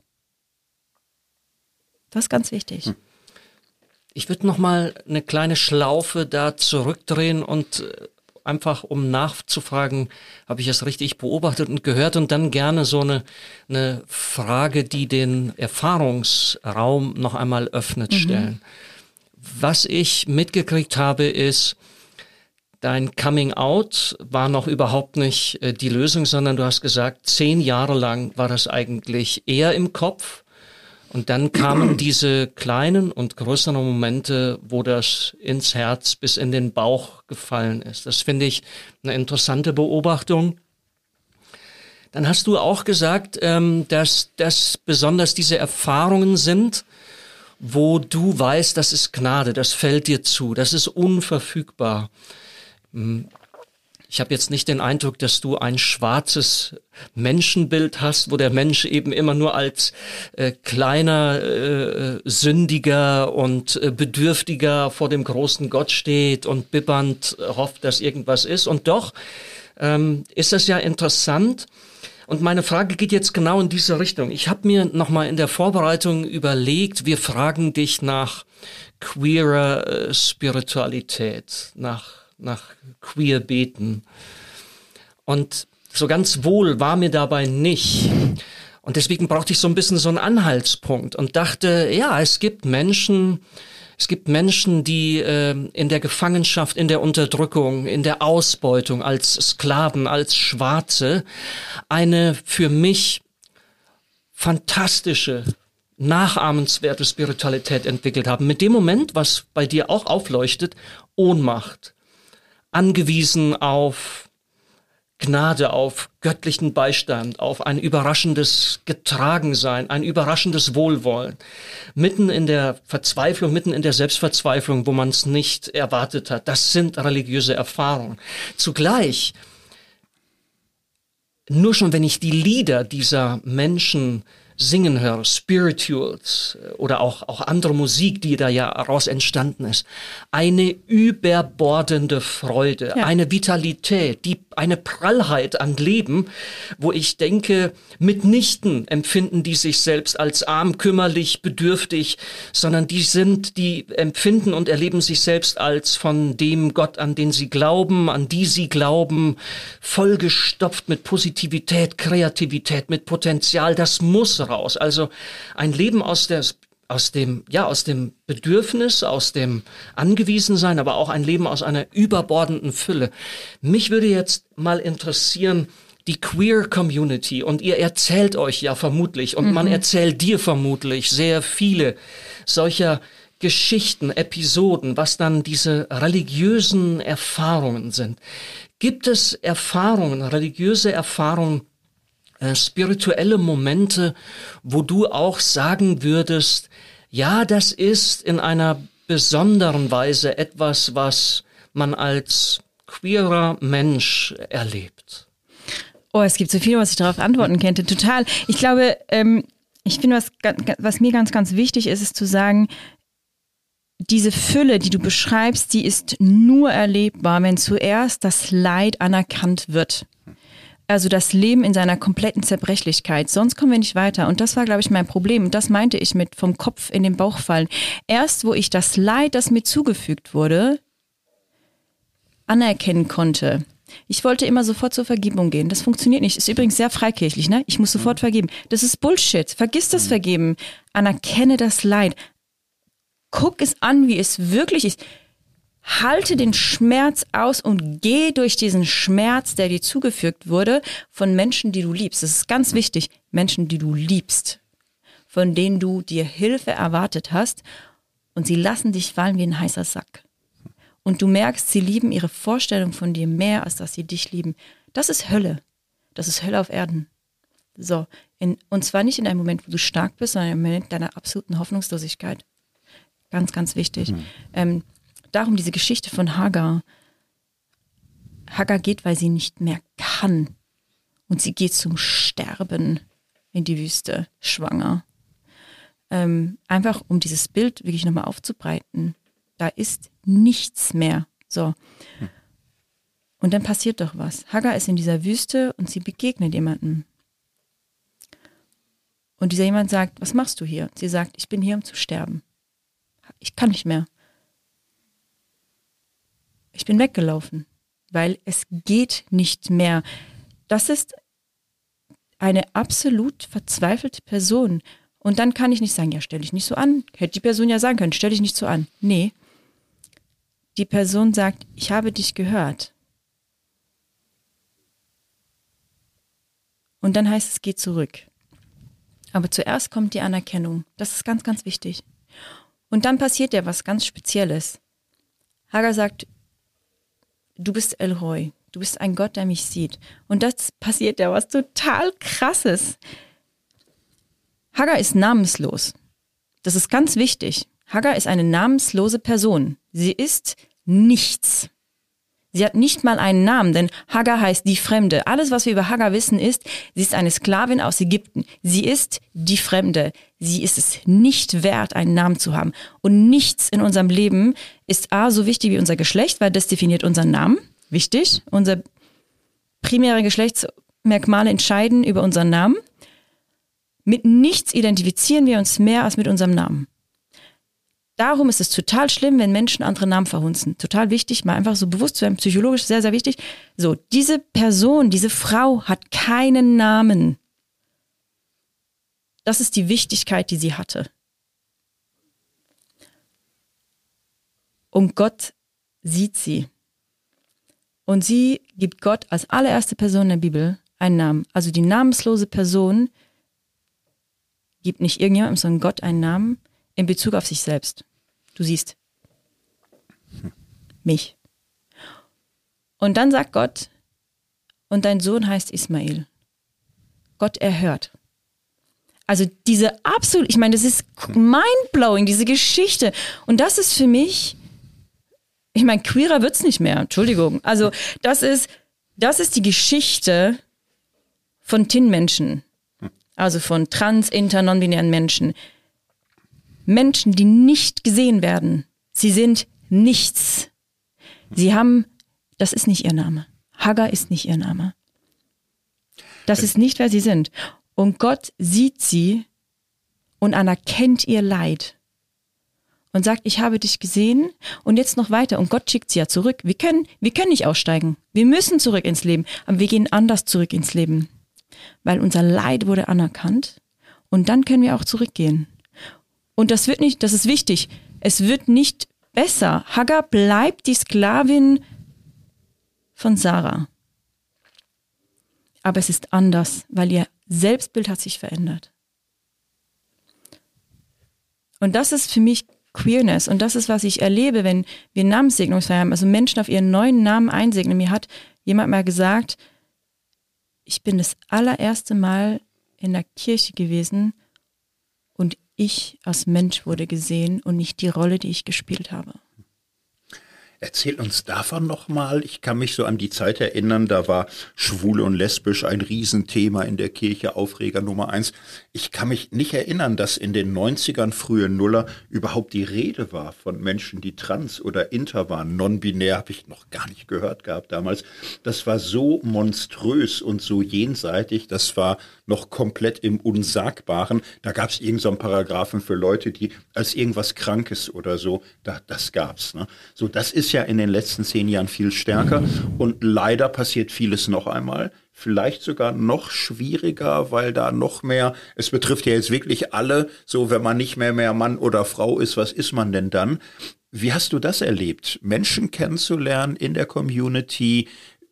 Das ist ganz wichtig. Hm. Ich würde noch mal eine kleine Schlaufe da zurückdrehen und äh, einfach um nachzufragen, habe ich es richtig beobachtet und gehört und dann gerne so eine, eine Frage, die den Erfahrungsraum noch einmal öffnet, mhm. stellen. Was ich mitgekriegt habe, ist, dein Coming Out war noch überhaupt nicht äh, die Lösung, sondern du hast gesagt, zehn Jahre lang war das eigentlich eher im Kopf. Und dann kamen diese kleinen und größeren Momente, wo das ins Herz bis in den Bauch gefallen ist. Das finde ich eine interessante Beobachtung. Dann hast du auch gesagt, ähm, dass das besonders diese Erfahrungen sind, wo du weißt, das ist Gnade, das fällt dir zu, das ist unverfügbar. Ich habe jetzt nicht den Eindruck, dass du ein schwarzes Menschenbild hast, wo der Mensch eben immer nur als äh, kleiner äh, Sündiger und äh, Bedürftiger vor dem großen Gott steht und bibbernd hofft, dass irgendwas ist. Und doch ähm, ist das ja interessant, und meine Frage geht jetzt genau in diese Richtung. Ich habe mir nochmal in der Vorbereitung überlegt, wir fragen dich nach queerer äh, Spiritualität, nach, nach queer Beten. Und so ganz wohl war mir dabei nicht. Und deswegen brauchte ich so ein bisschen so einen Anhaltspunkt und dachte, ja, es gibt Menschen, es gibt Menschen, die äh, in der Gefangenschaft, in der Unterdrückung, in der Ausbeutung als Sklaven, als Schwarze eine für mich fantastische, nachahmenswerte Spiritualität entwickelt haben. Mit dem Moment, was bei dir auch aufleuchtet, Ohnmacht, angewiesen auf Gnade, auf göttlichen Beistand, auf ein überraschendes Getragensein, ein überraschendes Wohlwollen. Mitten in der Verzweiflung, mitten in der Selbstverzweiflung, wo man es nicht erwartet hat. Das sind religiöse Erfahrungen. Zugleich, nur schon wenn ich die Lieder dieser Menschen singen höre, Spirituals äh, oder auch, auch andere Musik, die da ja raus entstanden ist. Eine überbordende Freude, ja. eine Vitalität, die, eine Prallheit an Leben, wo ich denke, mitnichten empfinden die sich selbst als arm, kümmerlich, bedürftig, sondern die sind, die empfinden und erleben sich selbst als von dem Gott, an den sie glauben, an die sie glauben, vollgestopft mit Positivität, Kreativität, mit Potenzial. Das muss raus. Also ein Leben aus der aus dem, ja, aus dem Bedürfnis, aus dem Angewiesensein, aber auch ein Leben aus einer überbordenden Fülle. Mich würde jetzt mal interessieren, die Queer Community und ihr erzählt euch ja vermutlich und mhm. man erzählt dir vermutlich sehr viele solcher Geschichten, Episoden, was dann diese religiösen Erfahrungen sind. Gibt es Erfahrungen, religiöse Erfahrungen, äh, spirituelle Momente, wo du auch sagen würdest, ja, das ist in einer besonderen Weise etwas, was man als queerer Mensch erlebt? Oh, es gibt so viel, was ich darauf antworten könnte. Total. Ich glaube, ähm, ich finde, was, was mir ganz, ganz wichtig ist, ist zu sagen, diese Fülle, die du beschreibst, die ist nur erlebbar, wenn zuerst das Leid anerkannt wird also das Leben in seiner kompletten Zerbrechlichkeit. Sonst kommen wir nicht weiter. Und das war, glaube ich, mein Problem. Und das meinte ich mit vom Kopf in den Bauch fallen. Erst, wo ich das Leid, das mir zugefügt wurde, anerkennen konnte. Ich wollte immer sofort zur Vergebung gehen. Das funktioniert nicht. Ist übrigens sehr freikirchlich, ne? Ich muss sofort vergeben. Das ist Bullshit. Vergiss das Vergeben. Anerkenne das Leid. Guck es an, wie es wirklich ist halte den Schmerz aus und geh durch diesen Schmerz, der dir zugefügt wurde, von Menschen, die du liebst. Das ist ganz wichtig. Menschen, die du liebst, von denen du dir Hilfe erwartet hast und sie lassen dich fallen wie ein heißer Sack. Und du merkst, sie lieben ihre Vorstellung von dir mehr, als dass sie dich lieben. Das ist Hölle. Das ist Hölle auf Erden. So, in, und zwar nicht in einem Moment, wo du stark bist, sondern im Moment deiner absoluten Hoffnungslosigkeit. Ganz, ganz wichtig. Mhm. Ähm, darum diese Geschichte von Hagar. Hagar geht, weil sie nicht mehr kann. Und sie geht zum Sterben in die Wüste, schwanger. Ähm, einfach um dieses Bild wirklich nochmal aufzubreiten. Da ist nichts mehr. So. Und dann passiert doch was. Hagar ist in dieser Wüste und sie begegnet jemandem. Und dieser jemand sagt, was machst du hier? Sie sagt, ich bin hier, um zu sterben. Ich kann nicht mehr. Ich bin weggelaufen, weil es geht nicht mehr. Das ist eine absolut verzweifelte Person. Und dann kann ich nicht sagen, ja, stell dich nicht so an. Hätte die Person ja sagen können, stell dich nicht so an. Nee. die Person sagt, ich habe dich gehört. Und dann heißt es, geh zurück. Aber zuerst kommt die Anerkennung. Das ist ganz, ganz wichtig. Und dann passiert ja was ganz Spezielles. Hagar sagt, du bist Elroy, du bist ein Gott, der mich sieht. Und das passiert ja was total krasses. Hagar ist namenslos. Das ist ganz wichtig. Hagar ist eine namenslose Person. Sie ist nichts. Sie hat nicht mal einen Namen, denn Hagar heißt die Fremde. Alles, was wir über Hagar wissen, ist, sie ist eine Sklavin aus Ägypten. Sie ist die Fremde. Sie ist es nicht wert, einen Namen zu haben. Und nichts in unserem Leben ist A so wichtig wie unser Geschlecht, weil das definiert unseren Namen. Wichtig. Unsere primäre Geschlechtsmerkmale entscheiden über unseren Namen. Mit nichts identifizieren wir uns mehr als mit unserem Namen. Darum ist es total schlimm, wenn Menschen andere Namen verhunzen. Total wichtig, mal einfach so bewusst zu werden, psychologisch sehr, sehr wichtig. So, diese Person, diese Frau hat keinen Namen. Das ist die Wichtigkeit, die sie hatte. Und Gott sieht sie. Und sie gibt Gott als allererste Person in der Bibel einen Namen. Also die namenslose Person gibt nicht irgendjemandem, sondern Gott einen Namen in Bezug auf sich selbst. Du siehst mich. Und dann sagt Gott, und dein Sohn heißt Ismael. Gott erhört. Also diese absolut, ich meine, das ist mindblowing, diese Geschichte. Und das ist für mich, ich meine, queerer wird es nicht mehr, Entschuldigung. Also das ist, das ist die Geschichte von TIN-Menschen. Also von trans, inter, non-binären Menschen. Menschen, die nicht gesehen werden. Sie sind nichts. Sie haben, das ist nicht ihr Name. Hagar ist nicht ihr Name. Das ist nicht, wer sie sind. Und Gott sieht sie und anerkennt ihr Leid und sagt, ich habe dich gesehen und jetzt noch weiter. Und Gott schickt sie ja zurück. Wir können, wir können nicht aussteigen. Wir müssen zurück ins Leben, aber wir gehen anders zurück ins Leben, weil unser Leid wurde anerkannt und dann können wir auch zurückgehen. Und das wird nicht, das ist wichtig, es wird nicht besser. Hagar bleibt die Sklavin von Sarah. Aber es ist anders, weil ihr Selbstbild hat sich verändert. Und das ist für mich Queerness. Und das ist, was ich erlebe, wenn wir Namenssegnungsfeier haben, also Menschen auf ihren neuen Namen einsegnen. Mir hat jemand mal gesagt, ich bin das allererste Mal in der Kirche gewesen ich als Mensch wurde gesehen und nicht die Rolle, die ich gespielt habe. Erzähl uns davon nochmal. Ich kann mich so an die Zeit erinnern, da war schwul und lesbisch ein Riesenthema in der Kirche, Aufreger Nummer eins. Ich kann mich nicht erinnern, dass in den 90ern, frühen Nuller überhaupt die Rede war von Menschen, die trans oder inter waren. Non-binär habe ich noch gar nicht gehört gehabt damals. Das war so monströs und so jenseitig. Das war noch komplett im Unsagbaren. Da gab es irgendeinen so Paragraphen für Leute, die als irgendwas Krankes oder so, da, das gab's. Ne? So, das ist ja in den letzten zehn Jahren viel stärker und leider passiert vieles noch einmal. Vielleicht sogar noch schwieriger, weil da noch mehr, es betrifft ja jetzt wirklich alle, so wenn man nicht mehr mehr Mann oder Frau ist, was ist man denn dann? Wie hast du das erlebt? Menschen kennenzulernen in der Community,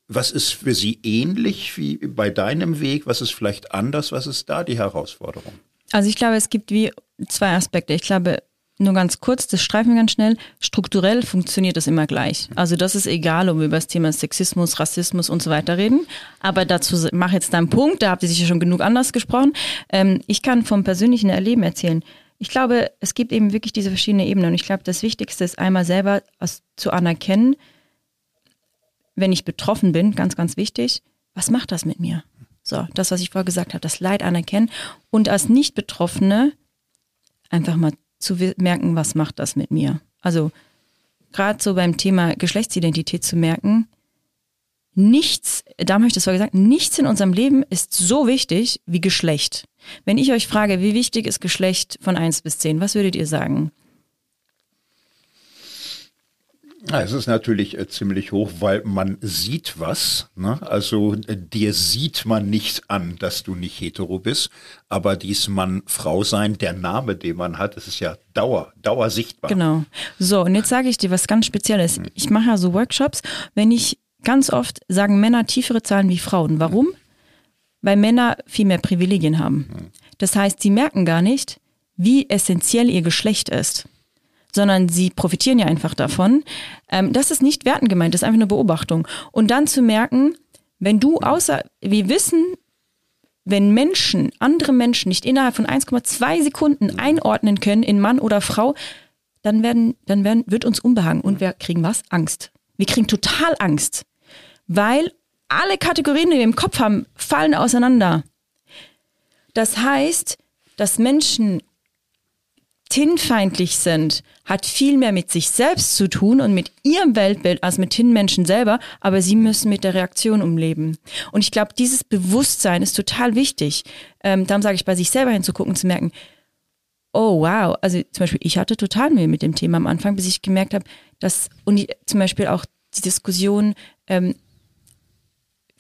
was ist für Sie ähnlich wie bei deinem Weg? Was ist vielleicht anders? Was ist da die Herausforderung? Also ich glaube, es gibt wie zwei Aspekte. Ich glaube, nur ganz kurz, das streifen wir ganz schnell. Strukturell funktioniert das immer gleich. Also das ist egal, ob wir über das Thema Sexismus, Rassismus und so weiter reden. Aber dazu mache jetzt einen Punkt, da habt ihr sicher schon genug anders gesprochen. Ähm, ich kann vom persönlichen Erleben erzählen. Ich glaube, es gibt eben wirklich diese verschiedenen Ebenen. Und ich glaube, das Wichtigste ist einmal selber zu anerkennen, wenn ich betroffen bin, ganz, ganz wichtig, was macht das mit mir? So, das, was ich vorher gesagt habe, das Leid anerkennen und als Nicht-Betroffene einfach mal zu merken, was macht das mit mir? Also gerade so beim Thema Geschlechtsidentität zu merken, nichts, da habe ich das vorher gesagt, nichts in unserem Leben ist so wichtig wie Geschlecht. Wenn ich euch frage, wie wichtig ist Geschlecht von 1 bis 10, was würdet ihr sagen? Ja, es ist natürlich äh, ziemlich hoch, weil man sieht was. Ne? Also äh, dir sieht man nicht an, dass du nicht hetero bist, aber dies Mann, Frau sein, der Name, den man hat, das ist ja Dauer, Dauer sichtbar. Genau. So, und jetzt sage ich dir was ganz Spezielles. Ich mache ja so Workshops, wenn ich ganz oft sagen Männer tiefere Zahlen wie Frauen. Warum? Weil Männer viel mehr Privilegien haben. Das heißt, sie merken gar nicht, wie essentiell ihr Geschlecht ist sondern sie profitieren ja einfach davon. Ähm, das ist nicht werten gemeint, das ist einfach eine Beobachtung. Und dann zu merken, wenn du außer, wir wissen, wenn Menschen, andere Menschen nicht innerhalb von 1,2 Sekunden einordnen können in Mann oder Frau, dann werden, dann werden, wird uns unbehangen und wir kriegen was? Angst. Wir kriegen total Angst, weil alle Kategorien, die wir im Kopf haben, fallen auseinander. Das heißt, dass Menschen Tin-feindlich sind, hat viel mehr mit sich selbst zu tun und mit ihrem Weltbild als mit Tin-Menschen selber, aber sie müssen mit der Reaktion umleben. Und ich glaube, dieses Bewusstsein ist total wichtig. Ähm, darum sage ich, bei sich selber hinzugucken, zu merken, oh wow, also zum Beispiel, ich hatte total Mühe mit dem Thema am Anfang, bis ich gemerkt habe, dass, und zum Beispiel auch die Diskussion, ähm,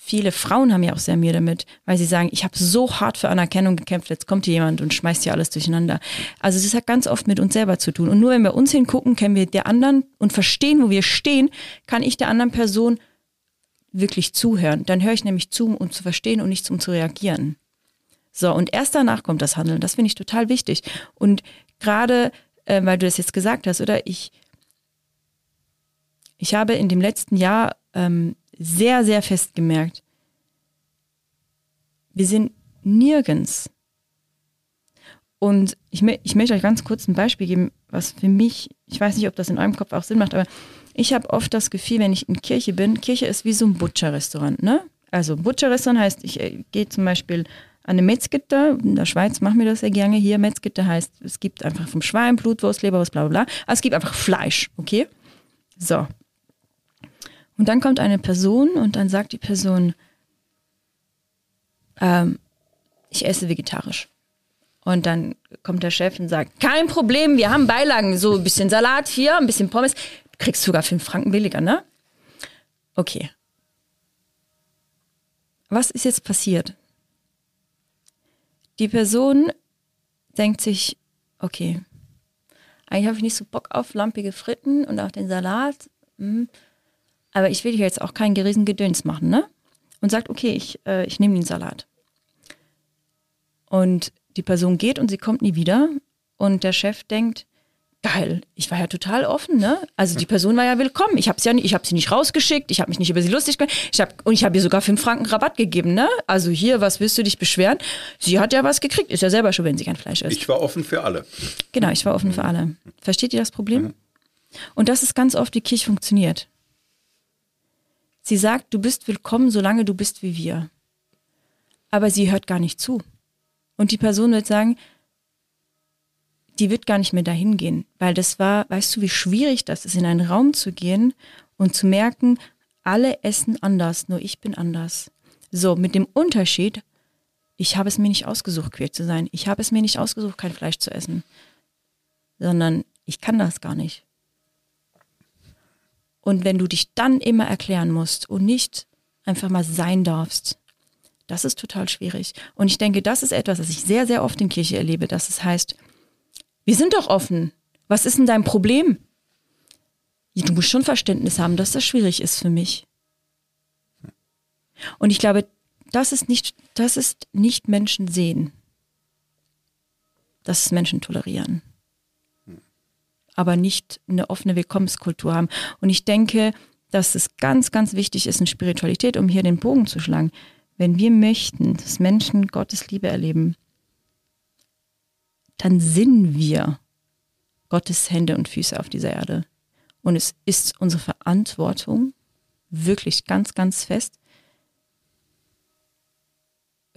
viele Frauen haben ja auch sehr Mühe damit, weil sie sagen, ich habe so hart für Anerkennung gekämpft, jetzt kommt hier jemand und schmeißt hier alles durcheinander. Also es hat ganz oft mit uns selber zu tun. Und nur wenn wir uns hingucken, können wir der anderen und verstehen, wo wir stehen, kann ich der anderen Person wirklich zuhören. Dann höre ich nämlich zu, um zu verstehen und nicht um zu reagieren. So, und erst danach kommt das Handeln. Das finde ich total wichtig. Und gerade, äh, weil du das jetzt gesagt hast, oder ich, ich habe in dem letzten Jahr ähm, sehr, sehr fest gemerkt, wir sind nirgends. Und ich, ich möchte euch ganz kurz ein Beispiel geben, was für mich, ich weiß nicht, ob das in eurem Kopf auch Sinn macht, aber ich habe oft das Gefühl, wenn ich in Kirche bin, Kirche ist wie so ein Butcher-Restaurant, ne? Also Butcher-Restaurant heißt, ich äh, gehe zum Beispiel an eine Metzgitter, in der Schweiz machen wir das sehr gerne hier, Metzgitter heißt, es gibt einfach vom Schwein, Blutwurst, Leberwurst, bla bla bla, aber es gibt einfach Fleisch, okay? So, und dann kommt eine Person und dann sagt die Person, ähm, ich esse vegetarisch. Und dann kommt der Chef und sagt, kein Problem, wir haben Beilagen, so ein bisschen Salat hier, ein bisschen Pommes. Du kriegst sogar fünf Franken billiger, ne? Okay. Was ist jetzt passiert? Die Person denkt sich, okay, eigentlich habe ich nicht so Bock auf lampige Fritten und auch den Salat. Hm aber ich will hier jetzt auch keinen geriesen Gedöns machen, ne? Und sagt, okay, ich, äh, ich nehme den Salat. Und die Person geht und sie kommt nie wieder. Und der Chef denkt, geil, ich war ja total offen, ne? Also die Person war ja willkommen. Ich habe ja nicht, ich habe sie nicht rausgeschickt, ich habe mich nicht über sie lustig gemacht. Ich hab, und ich habe ihr sogar fünf Franken Rabatt gegeben, ne? Also hier, was willst du dich beschweren? Sie hat ja was gekriegt, ist ja selber schon, wenn sie kein Fleisch isst. Ich war offen für alle. Genau, ich war offen für alle. Versteht ihr das Problem? Mhm. Und das ist ganz oft, wie Kirche funktioniert. Sie sagt, du bist willkommen, solange du bist wie wir. Aber sie hört gar nicht zu. Und die Person wird sagen, die wird gar nicht mehr dahin gehen, weil das war, weißt du, wie schwierig das ist, in einen Raum zu gehen und zu merken, alle essen anders, nur ich bin anders. So, mit dem Unterschied, ich habe es mir nicht ausgesucht, queer zu sein. Ich habe es mir nicht ausgesucht, kein Fleisch zu essen. Sondern ich kann das gar nicht. Und wenn du dich dann immer erklären musst und nicht einfach mal sein darfst, das ist total schwierig. Und ich denke, das ist etwas, was ich sehr, sehr oft in Kirche erlebe, dass es heißt, wir sind doch offen. Was ist denn dein Problem? Du musst schon Verständnis haben, dass das schwierig ist für mich. Und ich glaube, das ist nicht, das ist nicht Menschen sehen. Das ist Menschen tolerieren aber nicht eine offene Willkommenskultur haben. Und ich denke, dass es ganz, ganz wichtig ist in Spiritualität, um hier den Bogen zu schlagen. Wenn wir möchten, dass Menschen Gottes Liebe erleben, dann sind wir Gottes Hände und Füße auf dieser Erde. Und es ist unsere Verantwortung, wirklich ganz, ganz fest,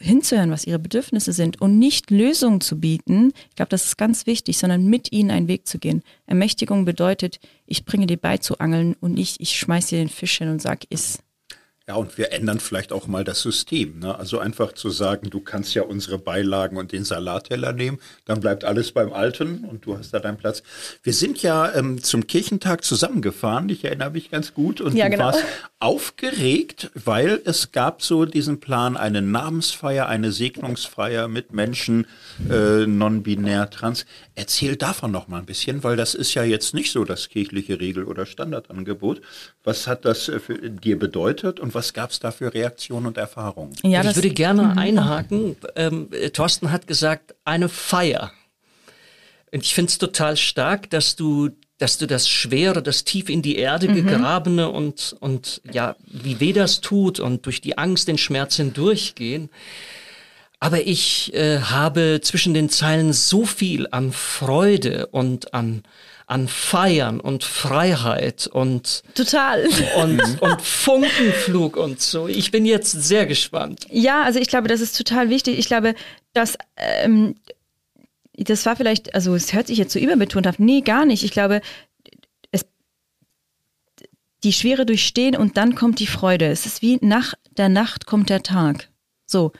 hinzuhören, was ihre Bedürfnisse sind und nicht Lösungen zu bieten. Ich glaube, das ist ganz wichtig, sondern mit ihnen einen Weg zu gehen. Ermächtigung bedeutet, ich bringe dir bei zu angeln und nicht, ich schmeiß dir den Fisch hin und sag, iss. Ja, und wir ändern vielleicht auch mal das System. Ne? Also einfach zu sagen, du kannst ja unsere Beilagen und den Salatteller nehmen, dann bleibt alles beim Alten und du hast da deinen Platz. Wir sind ja ähm, zum Kirchentag zusammengefahren, ich erinnere mich ganz gut, und ja, du genau. warst aufgeregt, weil es gab so diesen Plan, eine Namensfeier, eine Segnungsfeier mit Menschen äh, non-binär trans. Erzähl davon noch mal ein bisschen, weil das ist ja jetzt nicht so das kirchliche Regel- oder Standardangebot. Was hat das äh, für dir bedeutet und was gab es da für Reaktionen und Erfahrungen? Ja, ich würde gerne einhaken. Ähm, Thorsten hat gesagt, eine Feier. Und ich finde es total stark, dass du, dass du das Schwere, das tief in die Erde Mhm. gegrabene und, und ja, wie weh das tut und durch die Angst, den Schmerz hindurchgehen. Aber ich äh, habe zwischen den Zeilen so viel an Freude und an, an Feiern und Freiheit und, Total. und, und Funkenflug und so. Ich bin jetzt sehr gespannt. Ja, also ich glaube, das ist total wichtig. Ich glaube, dass ähm, das war vielleicht, also es hört sich jetzt so überbetont auf. Nee, gar nicht. Ich glaube, es, die Schwere durchstehen und dann kommt die Freude. Es ist wie nach der Nacht kommt der Tag. So,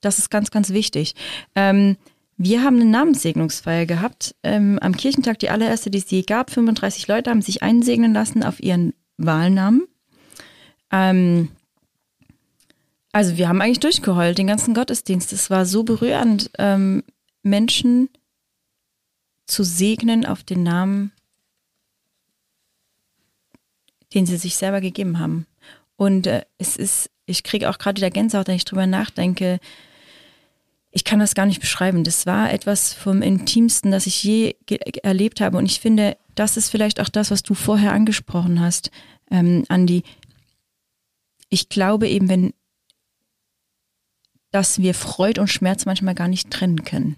das ist ganz, ganz wichtig. Ähm, wir haben eine Namenssegnungsfeier gehabt ähm, am Kirchentag, die allererste, die es je gab. 35 Leute haben sich einsegnen lassen auf ihren Wahlnamen. Ähm, also wir haben eigentlich durchgeheult, den ganzen Gottesdienst. Es war so berührend, ähm, Menschen zu segnen auf den Namen, den sie sich selber gegeben haben. Und äh, es ist, ich kriege auch gerade wieder Gänsehaut, wenn ich drüber nachdenke. Ich kann das gar nicht beschreiben. Das war etwas vom Intimsten, das ich je erlebt habe. Und ich finde, das ist vielleicht auch das, was du vorher angesprochen hast, ähm, Andi. Ich glaube eben, wenn dass wir Freude und Schmerz manchmal gar nicht trennen können.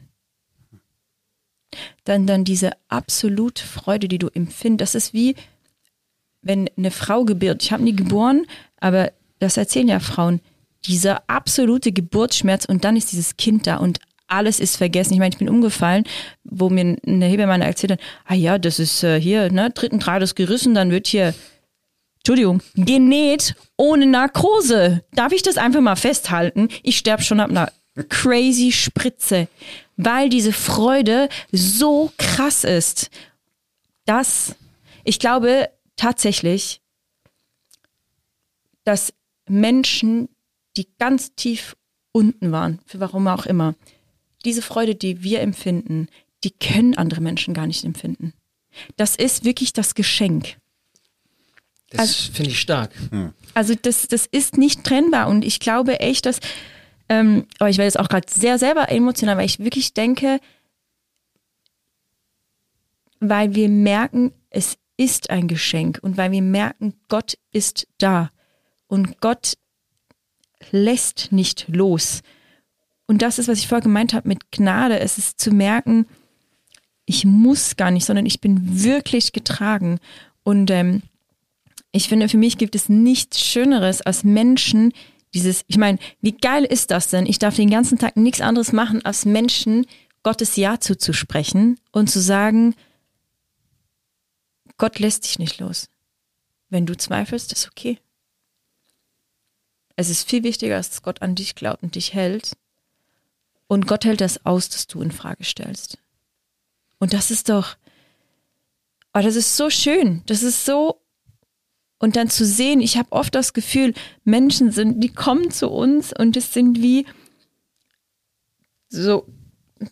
Dann, dann diese absolute Freude, die du empfindest, das ist wie, wenn eine Frau gebiert. Ich habe nie geboren, aber das erzählen ja Frauen. Dieser absolute Geburtsschmerz und dann ist dieses Kind da und alles ist vergessen. Ich meine, ich bin umgefallen, wo mir eine Hebamme erzählt hat, ah ja, das ist äh, hier, ne, dritten Grades gerissen, dann wird hier Entschuldigung, genäht ohne Narkose. Darf ich das einfach mal festhalten? Ich sterbe schon ab einer crazy Spritze, weil diese Freude so krass ist, dass ich glaube tatsächlich, dass Menschen, die ganz tief unten waren, für warum auch immer, diese Freude, die wir empfinden, die können andere Menschen gar nicht empfinden. Das ist wirklich das Geschenk. Das also, finde ich stark. Also das, das ist nicht trennbar und ich glaube echt, dass, ähm, aber ich werde jetzt auch gerade sehr selber emotional, weil ich wirklich denke, weil wir merken, es ist ein Geschenk und weil wir merken, Gott ist da und Gott lässt nicht los. Und das ist, was ich vorher gemeint habe mit Gnade. Es ist zu merken, ich muss gar nicht, sondern ich bin wirklich getragen. Und ähm, ich finde, für mich gibt es nichts Schöneres als Menschen, dieses, ich meine, wie geil ist das denn? Ich darf den ganzen Tag nichts anderes machen, als Menschen Gottes Ja zuzusprechen und zu sagen, Gott lässt dich nicht los. Wenn du zweifelst, ist okay. Es ist viel wichtiger, dass Gott an dich glaubt und dich hält. Und Gott hält das aus, dass du in Frage stellst. Und das ist doch, oh, das ist so schön. Das ist so und dann zu sehen, ich habe oft das Gefühl, Menschen sind, die kommen zu uns und es sind wie so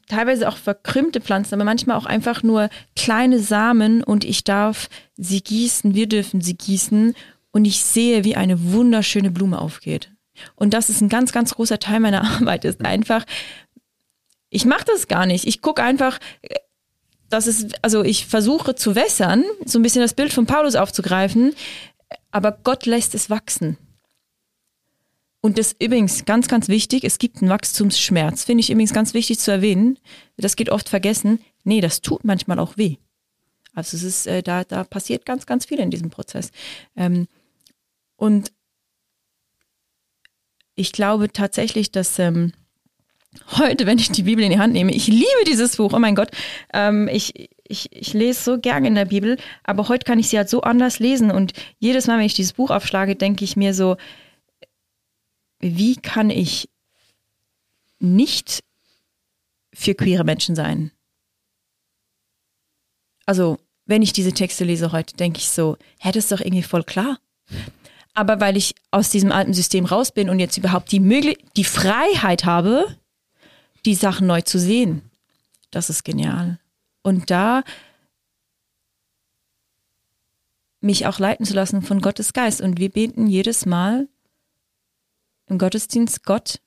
teilweise auch verkrümmte Pflanzen, aber manchmal auch einfach nur kleine Samen und ich darf sie gießen, wir dürfen sie gießen und ich sehe, wie eine wunderschöne Blume aufgeht. Und das ist ein ganz, ganz großer Teil meiner Arbeit, ist einfach, ich mache das gar nicht. Ich gucke einfach, das ist, also ich versuche zu wässern, so ein bisschen das Bild von Paulus aufzugreifen, aber Gott lässt es wachsen. Und das übrigens ganz, ganz wichtig, es gibt einen Wachstumsschmerz, finde ich übrigens ganz wichtig zu erwähnen. Das geht oft vergessen. Nee, das tut manchmal auch weh. Also es ist, äh, da, da passiert ganz, ganz viel in diesem Prozess. Ähm, und ich glaube tatsächlich, dass ähm, heute, wenn ich die Bibel in die Hand nehme, ich liebe dieses Buch, oh mein Gott, ähm, ich, ich, ich lese so gern in der Bibel, aber heute kann ich sie halt so anders lesen und jedes Mal, wenn ich dieses Buch aufschlage, denke ich mir so, wie kann ich nicht für queere Menschen sein? Also, wenn ich diese Texte lese heute, denke ich so, hä, das ist doch irgendwie voll klar. Aber weil ich aus diesem alten System raus bin und jetzt überhaupt die, Möglich die Freiheit habe, die Sachen neu zu sehen, das ist genial. Und da mich auch leiten zu lassen von Gottes Geist. Und wir beten jedes Mal im Gottesdienst, Gott,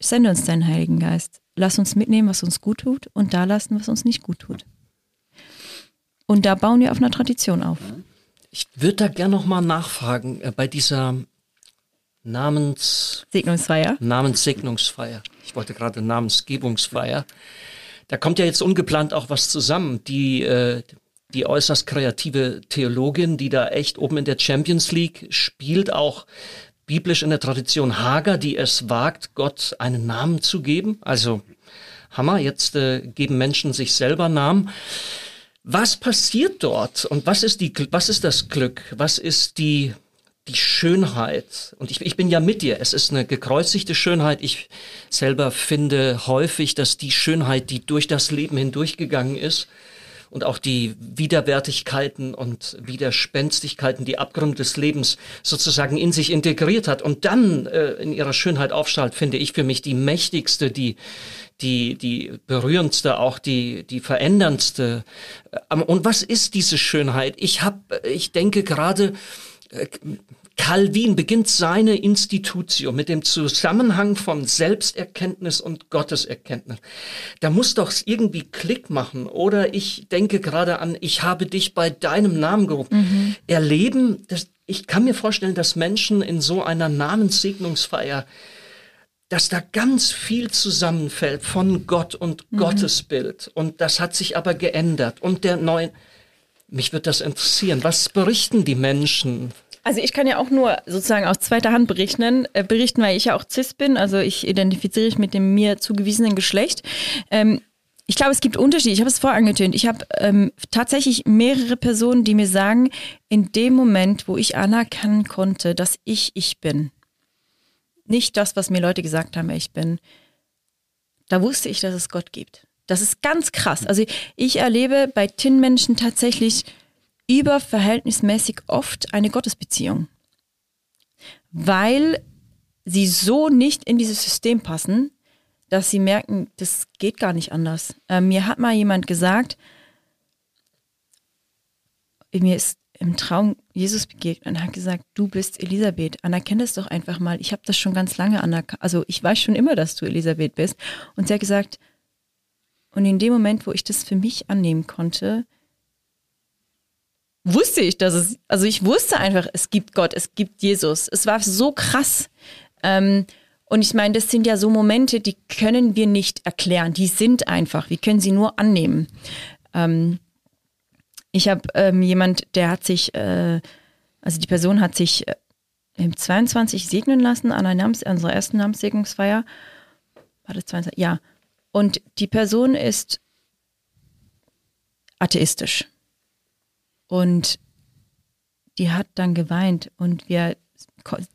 sende uns deinen Heiligen Geist. Lass uns mitnehmen, was uns gut tut und da lassen, was uns nicht gut tut. Und da bauen wir auf einer Tradition auf. Ich würde da gerne nochmal nachfragen, äh, bei dieser Namens... Segnungsfeier. Namenssegnungsfeier. Ich wollte gerade Namensgebungsfeier. Da kommt ja jetzt ungeplant auch was zusammen. Die, äh, die äußerst kreative Theologin, die da echt oben in der Champions League spielt, auch biblisch in der Tradition Hager, die es wagt, Gott einen Namen zu geben. Also Hammer, jetzt äh, geben Menschen sich selber Namen. Was passiert dort und was ist die, was ist das Glück? Was ist die, die Schönheit? Und ich, ich bin ja mit dir. Es ist eine gekreuzigte Schönheit. Ich selber finde häufig, dass die Schönheit, die durch das Leben hindurchgegangen ist, und auch die Widerwärtigkeiten und Widerspenstigkeiten, die Abgründe des Lebens sozusagen in sich integriert hat und dann äh, in ihrer Schönheit aufstrahlt, finde ich für mich die mächtigste, die die, die berührendste, auch die, die veränderndste. Ähm, und was ist diese Schönheit? Ich habe, ich denke gerade, äh, Calvin beginnt seine Institution mit dem Zusammenhang von Selbsterkenntnis und Gotteserkenntnis. Da muss doch irgendwie Klick machen. Oder ich denke gerade an, ich habe dich bei deinem Namen gerufen. Mhm. Erleben, das, ich kann mir vorstellen, dass Menschen in so einer Namenssegnungsfeier dass da ganz viel zusammenfällt von Gott und mhm. Gottesbild. Und das hat sich aber geändert. Und der neue, mich wird das interessieren. Was berichten die Menschen? Also ich kann ja auch nur sozusagen aus zweiter Hand berichten, äh, berichten, weil ich ja auch cis bin. Also ich identifiziere mich mit dem mir zugewiesenen Geschlecht. Ähm, ich glaube, es gibt Unterschiede. Ich habe es vorher angetönt. Ich habe ähm, tatsächlich mehrere Personen, die mir sagen, in dem Moment, wo ich anerkennen konnte, dass ich ich bin, nicht das, was mir Leute gesagt haben, wer ich bin. Da wusste ich, dass es Gott gibt. Das ist ganz krass. Also ich erlebe bei Tin-Menschen tatsächlich überverhältnismäßig oft eine Gottesbeziehung. Weil sie so nicht in dieses System passen, dass sie merken, das geht gar nicht anders. Äh, mir hat mal jemand gesagt, mir ist im Traum Jesus begegnet und hat gesagt, du bist Elisabeth, anerkenne es doch einfach mal. Ich habe das schon ganz lange anerkannt. Also ich weiß schon immer, dass du Elisabeth bist. Und sie hat gesagt, und in dem Moment, wo ich das für mich annehmen konnte, wusste ich, dass es, also ich wusste einfach, es gibt Gott, es gibt Jesus. Es war so krass. Ähm, und ich meine, das sind ja so Momente, die können wir nicht erklären. Die sind einfach. Wir können sie nur annehmen. Ähm, ich habe ähm, jemand, der hat sich, äh, also die Person hat sich äh, im 22 segnen lassen an, einer Namens, unserer ersten Namenssegnungsfeier. War das 22? Ja. Und die Person ist atheistisch. Und die hat dann geweint und wir,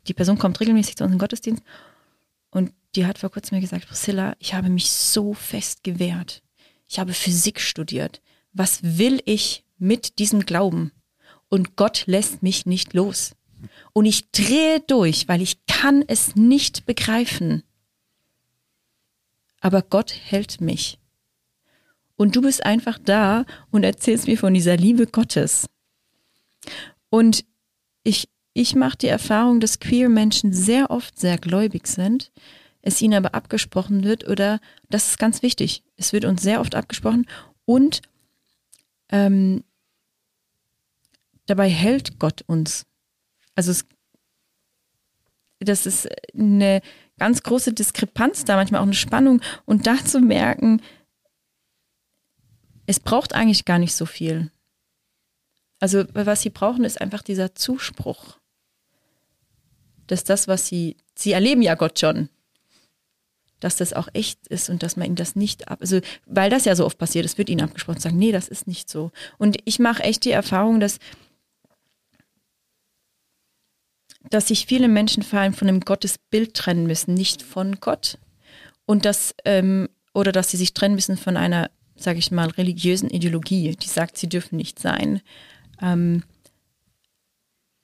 die Person kommt regelmäßig zu unserem Gottesdienst und die hat vor kurzem mir gesagt, Priscilla, ich habe mich so fest gewehrt. Ich habe Physik studiert. Was will ich mit diesem Glauben. Und Gott lässt mich nicht los. Und ich drehe durch, weil ich kann es nicht begreifen. Aber Gott hält mich. Und du bist einfach da und erzählst mir von dieser Liebe Gottes. Und ich, ich mache die Erfahrung, dass queer Menschen sehr oft sehr gläubig sind, es ihnen aber abgesprochen wird oder, das ist ganz wichtig, es wird uns sehr oft abgesprochen und ähm, dabei hält Gott uns. Also es, das ist eine ganz große Diskrepanz da, manchmal auch eine Spannung und da zu merken, es braucht eigentlich gar nicht so viel. Also was sie brauchen, ist einfach dieser Zuspruch, dass das, was sie, sie erleben ja Gott schon, dass das auch echt ist und dass man ihnen das nicht ab, also weil das ja so oft passiert, es wird ihnen abgesprochen, sagen, nee, das ist nicht so. Und ich mache echt die Erfahrung, dass dass sich viele Menschen vor allem von einem Gottesbild trennen müssen, nicht von Gott. Und dass, ähm, oder dass sie sich trennen müssen von einer, sage ich mal, religiösen Ideologie, die sagt, sie dürfen nicht sein. Ähm,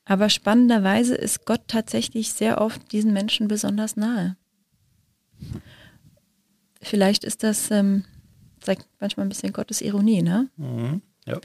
aber spannenderweise ist Gott tatsächlich sehr oft diesen Menschen besonders nahe. Vielleicht ist das, ähm, zeigt manchmal ein bisschen Gottes Ironie, ne? Mhm, ja.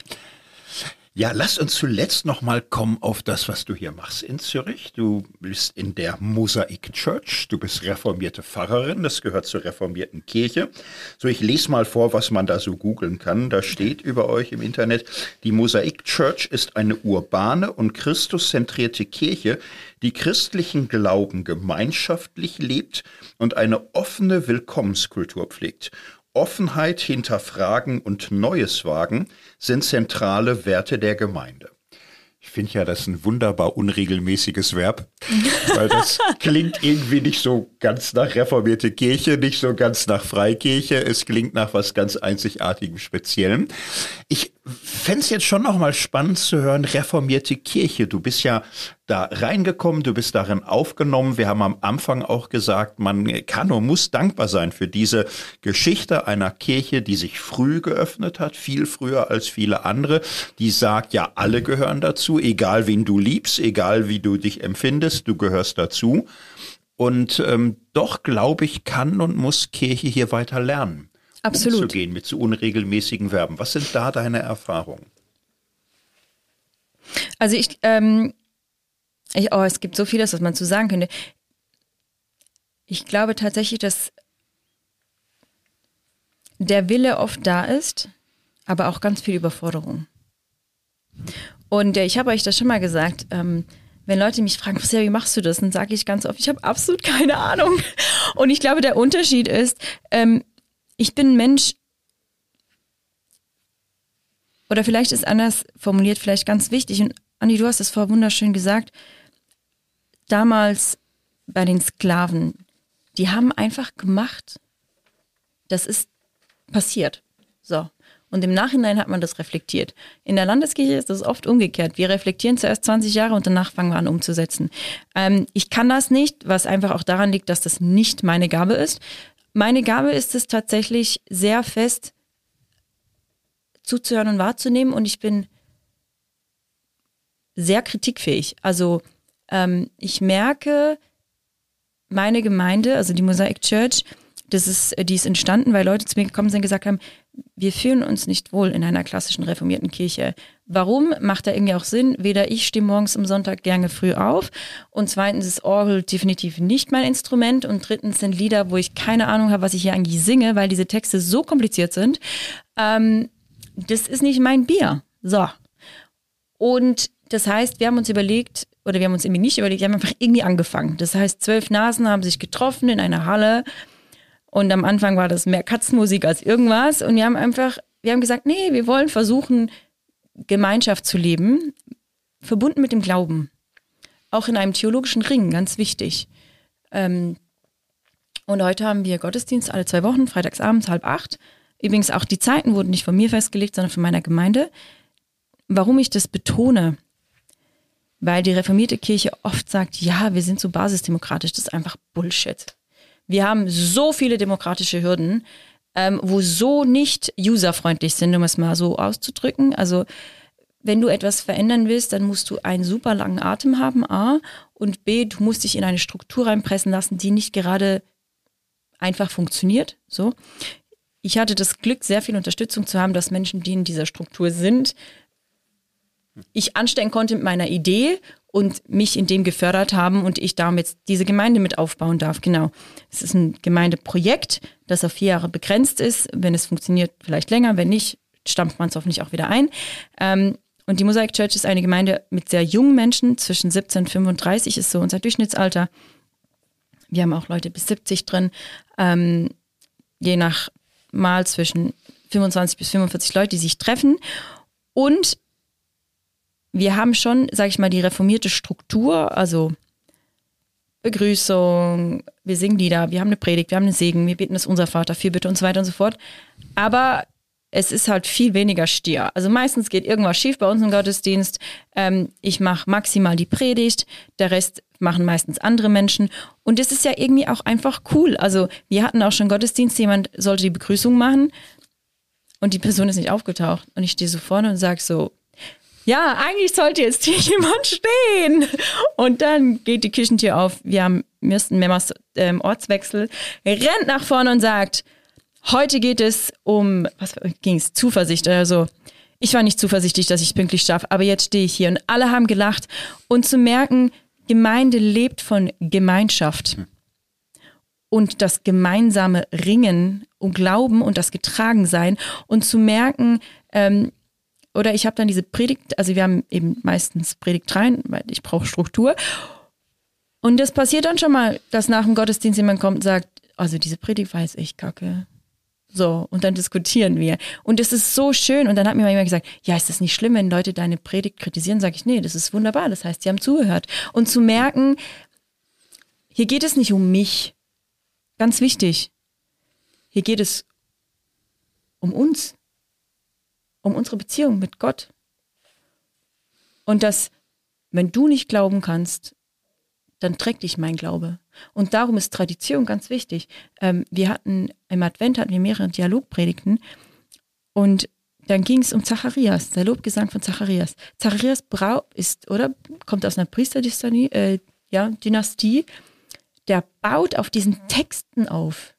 Ja, lass uns zuletzt noch mal kommen auf das, was du hier machst in Zürich. Du bist in der Mosaik Church. Du bist reformierte Pfarrerin. Das gehört zur reformierten Kirche. So, ich lese mal vor, was man da so googeln kann. Da steht über euch im Internet, die Mosaik Church ist eine urbane und christuszentrierte Kirche, die christlichen Glauben gemeinschaftlich lebt und eine offene Willkommenskultur pflegt. Offenheit, Hinterfragen und Neues wagen sind zentrale Werte der Gemeinde. Ich finde ja, das ist ein wunderbar unregelmäßiges Verb, weil das klingt irgendwie nicht so ganz nach reformierte Kirche, nicht so ganz nach Freikirche. Es klingt nach was ganz einzigartigem, Speziellem. Ich fände es jetzt schon noch mal spannend zu hören, reformierte Kirche. Du bist ja da reingekommen, du bist darin aufgenommen. Wir haben am Anfang auch gesagt, man kann und muss dankbar sein für diese Geschichte einer Kirche, die sich früh geöffnet hat, viel früher als viele andere, die sagt, ja, alle gehören dazu, egal wen du liebst, egal wie du dich empfindest, du gehörst dazu. Und ähm, doch, glaube ich, kann und muss Kirche hier weiter lernen. Absolut. Umzugehen mit so unregelmäßigen Verben. Was sind da deine Erfahrungen? Also ich, ähm, ich, oh, es gibt so vieles, was man zu sagen könnte. Ich glaube tatsächlich, dass der Wille oft da ist, aber auch ganz viel Überforderung. Und äh, ich habe euch das schon mal gesagt, ähm, wenn Leute mich fragen, wie machst du das, dann sage ich ganz oft, ich habe absolut keine Ahnung. Und ich glaube, der Unterschied ist, ähm, ich bin ein Mensch, oder vielleicht ist anders formuliert, vielleicht ganz wichtig, und Andi, du hast es vorher wunderschön gesagt, damals bei den Sklaven, die haben einfach gemacht. Das ist passiert. So. Und im Nachhinein hat man das reflektiert. In der Landeskirche ist das oft umgekehrt. Wir reflektieren zuerst 20 Jahre und danach fangen wir an umzusetzen. Ähm, ich kann das nicht, was einfach auch daran liegt, dass das nicht meine Gabe ist. Meine Gabe ist es tatsächlich sehr fest zuzuhören und wahrzunehmen und ich bin sehr kritikfähig. Also ähm, ich merke, meine Gemeinde, also die Mosaic Church, das ist, die ist entstanden, weil Leute zu mir gekommen sind und gesagt haben, wir fühlen uns nicht wohl in einer klassischen reformierten Kirche. Warum? Macht da irgendwie auch Sinn. Weder ich stehe morgens am Sonntag gerne früh auf und zweitens ist Orgel definitiv nicht mein Instrument und drittens sind Lieder, wo ich keine Ahnung habe, was ich hier eigentlich singe, weil diese Texte so kompliziert sind. Ähm, das ist nicht mein Bier. So. Und das heißt, wir haben uns überlegt, oder wir haben uns irgendwie nicht überlegt, wir haben einfach irgendwie angefangen. Das heißt, zwölf Nasen haben sich getroffen in einer Halle und am Anfang war das mehr Katzenmusik als irgendwas und wir haben einfach, wir haben gesagt, nee, wir wollen versuchen, Gemeinschaft zu leben, verbunden mit dem Glauben. Auch in einem theologischen Ring, ganz wichtig. Ähm, und heute haben wir Gottesdienst alle zwei Wochen, freitagsabends halb acht. Übrigens auch die Zeiten wurden nicht von mir festgelegt, sondern von meiner Gemeinde. Warum ich das betone, weil die reformierte Kirche oft sagt, ja, wir sind so basisdemokratisch, das ist einfach Bullshit. Wir haben so viele demokratische Hürden, ähm, wo so nicht userfreundlich sind, um es mal so auszudrücken. Also wenn du etwas verändern willst, dann musst du einen super langen Atem haben, A, und B, du musst dich in eine Struktur reinpressen lassen, die nicht gerade einfach funktioniert. So. Ich hatte das Glück, sehr viel Unterstützung zu haben, dass Menschen, die in dieser Struktur sind, ich anstellen konnte mit meiner Idee und mich in dem gefördert haben und ich damit diese Gemeinde mit aufbauen darf. Genau. Es ist ein Gemeindeprojekt, das auf vier Jahre begrenzt ist. Wenn es funktioniert, vielleicht länger. Wenn nicht, stampft man es hoffentlich auch wieder ein. Ähm, und die Mosaic Church ist eine Gemeinde mit sehr jungen Menschen, zwischen 17 und 35 ist so unser Durchschnittsalter. Wir haben auch Leute bis 70 drin, ähm, je nach Mal zwischen 25 bis 45 Leute, die sich treffen. Und wir haben schon, sag ich mal, die reformierte Struktur, also Begrüßung, wir singen Lieder, wir haben eine Predigt, wir haben einen Segen, wir beten das unser Vater, Fürbitte und so weiter und so fort. Aber es ist halt viel weniger Stier. Also meistens geht irgendwas schief bei uns im Gottesdienst. Ähm, ich mache maximal die Predigt, der Rest machen meistens andere Menschen. Und es ist ja irgendwie auch einfach cool. Also wir hatten auch schon Gottesdienst, jemand sollte die Begrüßung machen und die Person ist nicht aufgetaucht. Und ich stehe so vorne und sage so, ja, eigentlich sollte jetzt hier jemand stehen. Und dann geht die Küchentür auf. Wir haben müssten mehrmals ähm, Ortswechsel. rennt nach vorne und sagt, heute geht es um, was ging es, Zuversicht oder so. Ich war nicht zuversichtlich, dass ich es pünktlich schaffe, aber jetzt stehe ich hier und alle haben gelacht. Und zu merken, Gemeinde lebt von Gemeinschaft. Und das gemeinsame Ringen und Glauben und das Getragensein und zu merken, ähm, oder ich habe dann diese Predigt, also wir haben eben meistens Predigt rein, weil ich brauche Struktur. Und das passiert dann schon mal, dass nach dem Gottesdienst jemand kommt und sagt, also diese Predigt war jetzt echt kacke. So, und dann diskutieren wir. Und es ist so schön. Und dann hat mir mal jemand gesagt, ja, ist das nicht schlimm, wenn Leute deine Predigt kritisieren? Sage ich, nee, das ist wunderbar. Das heißt, sie haben zugehört. Und zu merken, hier geht es nicht um mich. Ganz wichtig. Hier geht es um uns um unsere Beziehung mit Gott. Und dass, wenn du nicht glauben kannst, dann trägt dich mein Glaube. Und darum ist Tradition ganz wichtig. Ähm, wir hatten im Advent hatten wir mehrere Dialogpredigten und dann ging es um Zacharias, der Lobgesang von Zacharias. Zacharias Brau ist, oder? Kommt aus einer Priesterdynastie, äh, ja, Dynastie. Der baut auf diesen Texten auf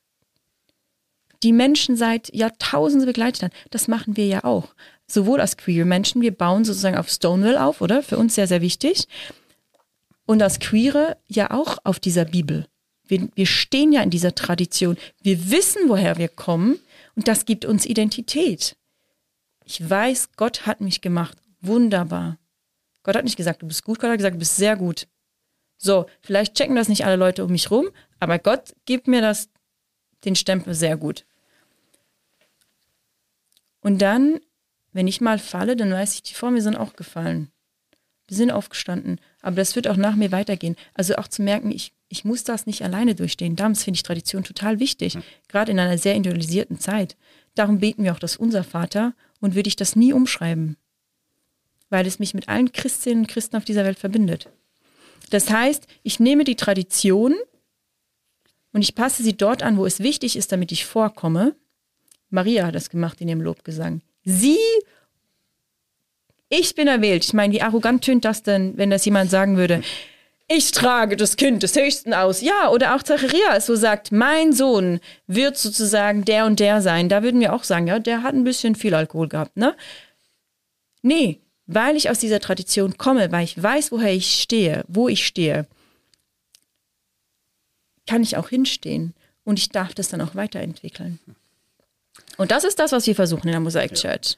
die Menschen seit Jahrtausenden begleitet haben. Das machen wir ja auch. Sowohl als queere Menschen, wir bauen sozusagen auf Stonewall auf, oder? Für uns sehr, sehr wichtig. Und als Queere ja auch auf dieser Bibel. Wir, wir stehen ja in dieser Tradition. Wir wissen, woher wir kommen und das gibt uns Identität. Ich weiß, Gott hat mich gemacht. Wunderbar. Gott hat nicht gesagt, du bist gut, Gott hat gesagt, du bist sehr gut. So, vielleicht checken das nicht alle Leute um mich rum, aber Gott gibt mir das, den Stempel sehr gut. Und dann, wenn ich mal falle, dann weiß ich, die vor mir sind auch gefallen. Die sind aufgestanden. Aber das wird auch nach mir weitergehen. Also auch zu merken, ich, ich muss das nicht alleine durchstehen. Damals finde ich Tradition total wichtig. Mhm. Gerade in einer sehr individualisierten Zeit. Darum beten wir auch das Unser Vater und würde ich das nie umschreiben. Weil es mich mit allen Christinnen und Christen auf dieser Welt verbindet. Das heißt, ich nehme die Tradition und ich passe sie dort an, wo es wichtig ist, damit ich vorkomme. Maria hat das gemacht in ihrem Lobgesang. Sie, ich bin erwählt. Ich meine, wie arrogant tönt das denn, wenn das jemand sagen würde? Ich trage das Kind des Höchsten aus. Ja, oder auch Zacharias so sagt, mein Sohn wird sozusagen der und der sein. Da würden wir auch sagen, ja, der hat ein bisschen viel Alkohol gehabt, ne? Nee, weil ich aus dieser Tradition komme, weil ich weiß, woher ich stehe, wo ich stehe, kann ich auch hinstehen und ich darf das dann auch weiterentwickeln. Und das ist das, was wir versuchen in der Mosaic Church.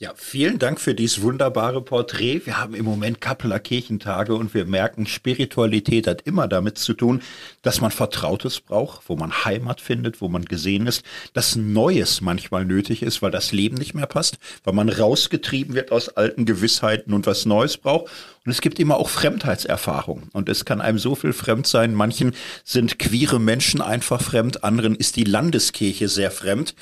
Ja, vielen Dank für dieses wunderbare Porträt. Wir haben im Moment Kappeler Kirchentage und wir merken, Spiritualität hat immer damit zu tun, dass man Vertrautes braucht, wo man Heimat findet, wo man gesehen ist, dass Neues manchmal nötig ist, weil das Leben nicht mehr passt, weil man rausgetrieben wird aus alten Gewissheiten und was Neues braucht. Und es gibt immer auch Fremdheitserfahrungen. Und es kann einem so viel fremd sein. Manchen sind queere Menschen einfach fremd, anderen ist die Landeskirche sehr fremd.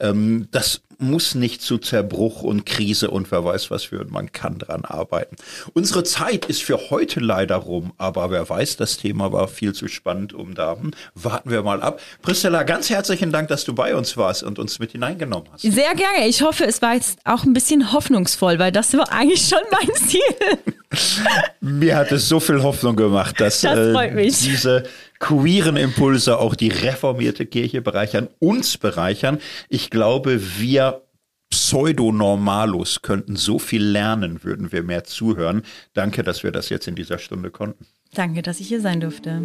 Ähm, das muss nicht zu Zerbruch und Krise und wer weiß was führen. Man kann dran arbeiten. Unsere Zeit ist für heute leider rum, aber wer weiß, das Thema war viel zu spannend, um da. Hm, warten wir mal ab. Priscilla, ganz herzlichen Dank, dass du bei uns warst und uns mit hineingenommen hast. Sehr gerne. Ich hoffe, es war jetzt auch ein bisschen hoffnungsvoll, weil das war eigentlich schon mein Ziel. Mir hat es so viel Hoffnung gemacht, dass das äh, diese queeren Impulse auch die reformierte Kirche bereichern, uns bereichern. Ich glaube, wir Pseudonormalus könnten so viel lernen, würden wir mehr zuhören. Danke, dass wir das jetzt in dieser Stunde konnten. Danke, dass ich hier sein durfte.